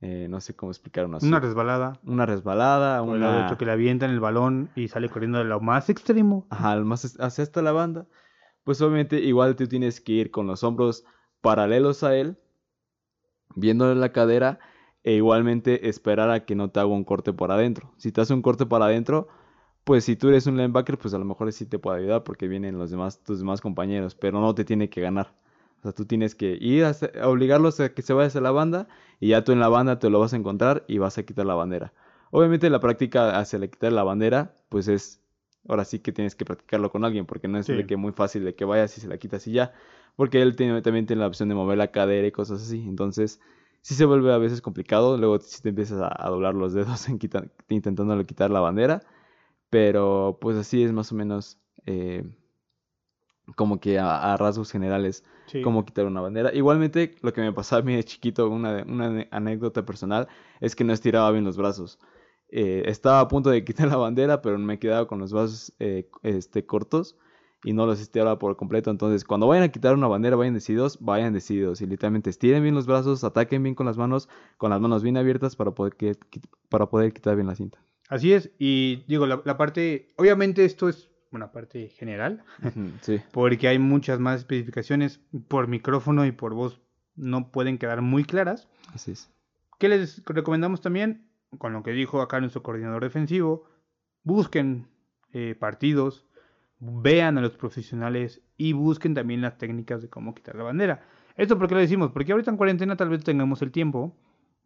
eh, no sé cómo explicar una Una sweep. resbalada. Una resbalada, Por el lado una... derecho que le avientan el balón y sale corriendo de lo más extremo. Ajá, al más hacia esta la banda, pues obviamente igual tú tienes que ir con los hombros paralelos a él, viéndole la cadera, e igualmente esperar a que no te haga un corte por adentro. Si te hace un corte por adentro, pues si tú eres un linebacker, pues a lo mejor sí te puede ayudar porque vienen los demás, tus demás compañeros, pero no te tiene que ganar. O sea, tú tienes que ir a, a obligarlos a que se vaya hacia la banda y ya tú en la banda te lo vas a encontrar y vas a quitar la bandera. Obviamente la práctica hacia la quitar la bandera, pues es, ahora sí que tienes que practicarlo con alguien, porque no es Sí. de que muy fácil de que vayas y se la quitas y ya, porque él tiene, también tiene la opción de mover la cadera y cosas así, entonces sí se vuelve a veces complicado, luego si te empiezas a, a doblar los dedos en quita- intentándole quitar la bandera, pero pues así es más o menos eh, como que a, a rasgos generales Sí. cómo quitar una bandera. Igualmente, lo que me pasaba a mí de chiquito, una, anécdota personal, es que no estiraba bien los brazos. Eh, estaba a punto de quitar la bandera, pero me quedaba con los brazos eh, este, cortos y no los estiraba por completo. Entonces, cuando vayan a quitar una bandera, vayan decididos, vayan decididos. Y literalmente estiren bien los brazos, ataquen bien con las manos, con las manos bien abiertas para poder, que- para poder quitar bien la cinta. Así es. Y digo, la, la parte, obviamente esto es una parte general, Sí. porque hay muchas más especificaciones por micrófono y por voz no pueden quedar muy claras. Así es. ¿Qué les recomendamos también? Con lo que dijo acá nuestro coordinador defensivo, busquen eh, partidos, vean a los profesionales y busquen también las técnicas de cómo quitar la bandera. ¿Esto por qué lo decimos? Porque ahorita en cuarentena tal vez tengamos el tiempo,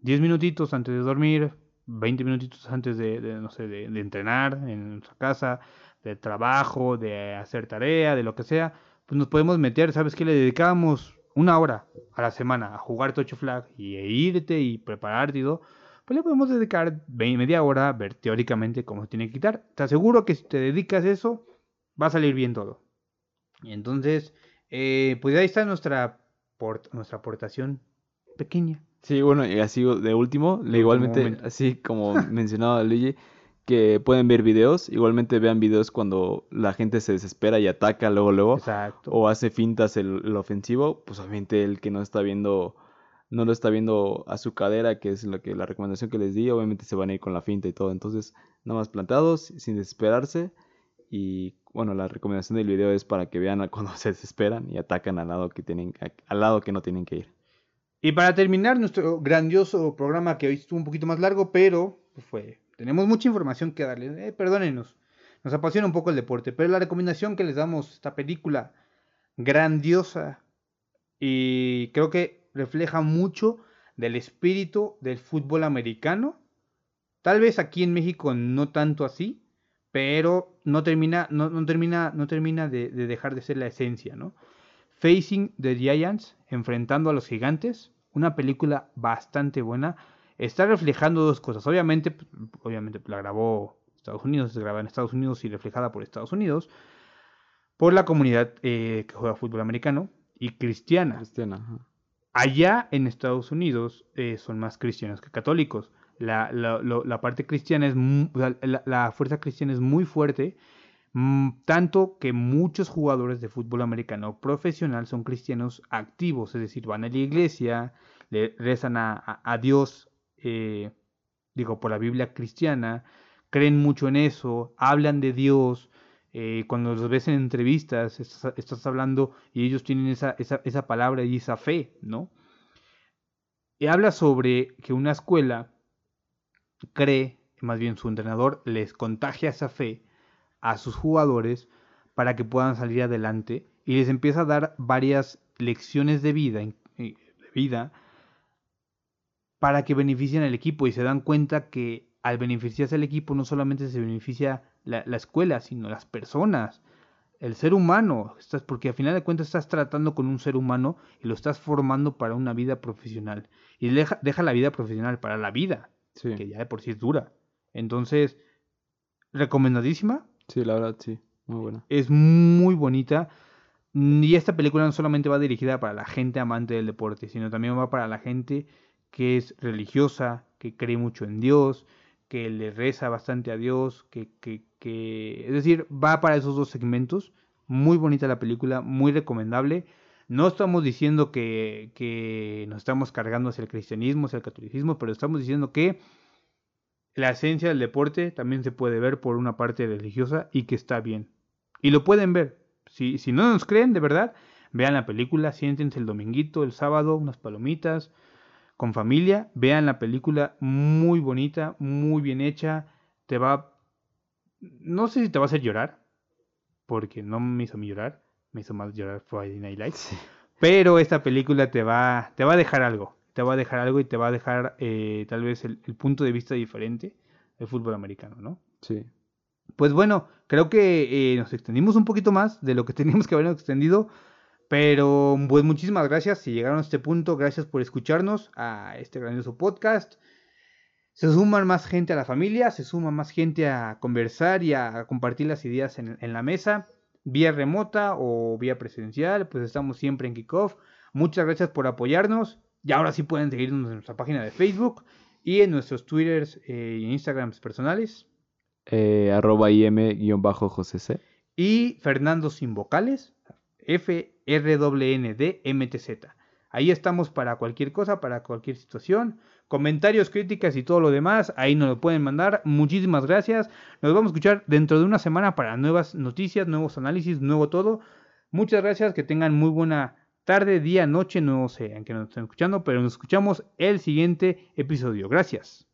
10 minutitos antes de dormir, 20 minutitos antes de, no sé, de, entrenar en nuestra casa, de trabajo, de hacer tarea, de lo que sea, pues nos podemos meter, ¿sabes qué? Le dedicamos una hora a la semana a jugar Tocho Flag y e irte y prepararte y todo, pues le podemos dedicar media hora a ver teóricamente cómo se tiene que quitar. Te aseguro que si te dedicas eso, va a salir bien todo. Y entonces, eh, pues ahí está nuestra, port- nuestra aportación pequeña. Sí, bueno, y así de último, igualmente, así como mencionaba Luigi, que pueden ver videos, igualmente vean videos cuando la gente se desespera y ataca luego, luego, Exacto. o hace fintas el, el ofensivo, pues obviamente el que no está viendo, no lo está viendo a su cadera, que es lo que la recomendación que les di, obviamente se van a ir con la finta y todo, entonces nada más plantados, sin desesperarse, y bueno, la recomendación del video es para que vean cuando se desesperan y atacan al lado que tienen, al lado que no tienen que ir. Y para terminar nuestro grandioso programa que hoy estuvo un poquito más largo, pero pues, fue tenemos mucha información que darles. Eh, perdónenos, nos apasiona un poco el deporte, pero la recomendación que les damos esta película grandiosa y creo que refleja mucho del espíritu del fútbol americano. Tal vez aquí en México no tanto así, pero no termina, no, no termina, no termina de, de dejar de ser la esencia, ¿no? Facing the Giants, enfrentando a los gigantes, una película bastante buena. Está reflejando dos cosas. Obviamente, pues, obviamente la grabó Estados Unidos, se graba en Estados Unidos y reflejada por Estados Unidos, por la comunidad eh, que juega fútbol americano y cristiana. Cristiana, ajá. Allá en Estados Unidos eh, son más cristianos que católicos. La, la- la parte cristiana es la, fuerza cristiana es muy fuerte, Mm, Tanto que muchos jugadores de fútbol americano profesional son cristianos activos, es decir, van a la iglesia, le rezan a, a- Dios, eh, digo, por la Biblia cristiana, creen mucho en eso, hablan de Dios. eh, cuando los ves en entrevistas, estás, estás hablando y ellos tienen esa, esa, esa palabra y esa fe, ¿no? Y habla sobre que una escuela cree, más bien su entrenador les contagia esa fe a sus jugadores para que puedan salir adelante y les empieza a dar varias lecciones de vida, eh, de vida para que beneficien al equipo y se dan cuenta que al beneficiarse al equipo no solamente se beneficia la, la escuela, sino las personas, el ser humano, estás, porque al final de cuentas estás tratando con un ser humano y lo estás formando para una vida profesional. Y deja, deja la vida profesional para la vida, Sí, que ya de por sí es dura. Entonces, recomendadísima, sí, la verdad, sí. Muy buena. es muy bonita. Y esta película no solamente va dirigida para la gente amante del deporte, sino también va para la gente que es religiosa, que cree mucho en Dios, que le reza bastante a Dios, que, que, que... Es decir, va para esos dos segmentos. Muy bonita la película, muy recomendable. No estamos diciendo que, que nos estamos cargando hacia el cristianismo, hacia el catolicismo, pero estamos diciendo que la esencia del deporte también se puede ver por una parte religiosa y que está bien. Y lo pueden ver. Si, si no nos creen, de verdad, vean la película, siéntense el dominguito, el sábado, unas palomitas, con familia, vean la película muy bonita, muy bien hecha, te va... No sé si te va a hacer llorar, porque no me hizo a mí llorar, me hizo más llorar Friday Night Lights, pero esta película te va, te va a dejar algo, te va a dejar algo y te va a dejar eh, tal vez el, el punto de vista diferente del fútbol americano, ¿no? Sí. Pues bueno, creo que eh, nos extendimos un poquito más de lo que teníamos que habernos extendido. Pero pues muchísimas gracias si llegaron a este punto. Gracias por escucharnos a este grandioso podcast. Se suman más gente a la familia, se suma más gente a conversar y a compartir las ideas en, en la mesa, vía remota o vía presencial. Pues estamos siempre en Kickoff. Muchas gracias por apoyarnos. Y ahora sí pueden seguirnos en nuestra página de Facebook y en nuestros Twitters e Instagrams personales. Eh, arroba im-josec. y Fernando sin vocales, FRWNDMTZ. Ahí estamos para cualquier cosa, para cualquier situación. Comentarios, críticas y todo lo demás, ahí nos lo pueden mandar. Muchísimas gracias. Nos vamos a escuchar dentro de una semana para nuevas noticias, nuevos análisis, nuevo todo. Muchas gracias, que tengan muy buena tarde, día, noche, no sé en qué nos estén escuchando, pero nos escuchamos el siguiente episodio. Gracias.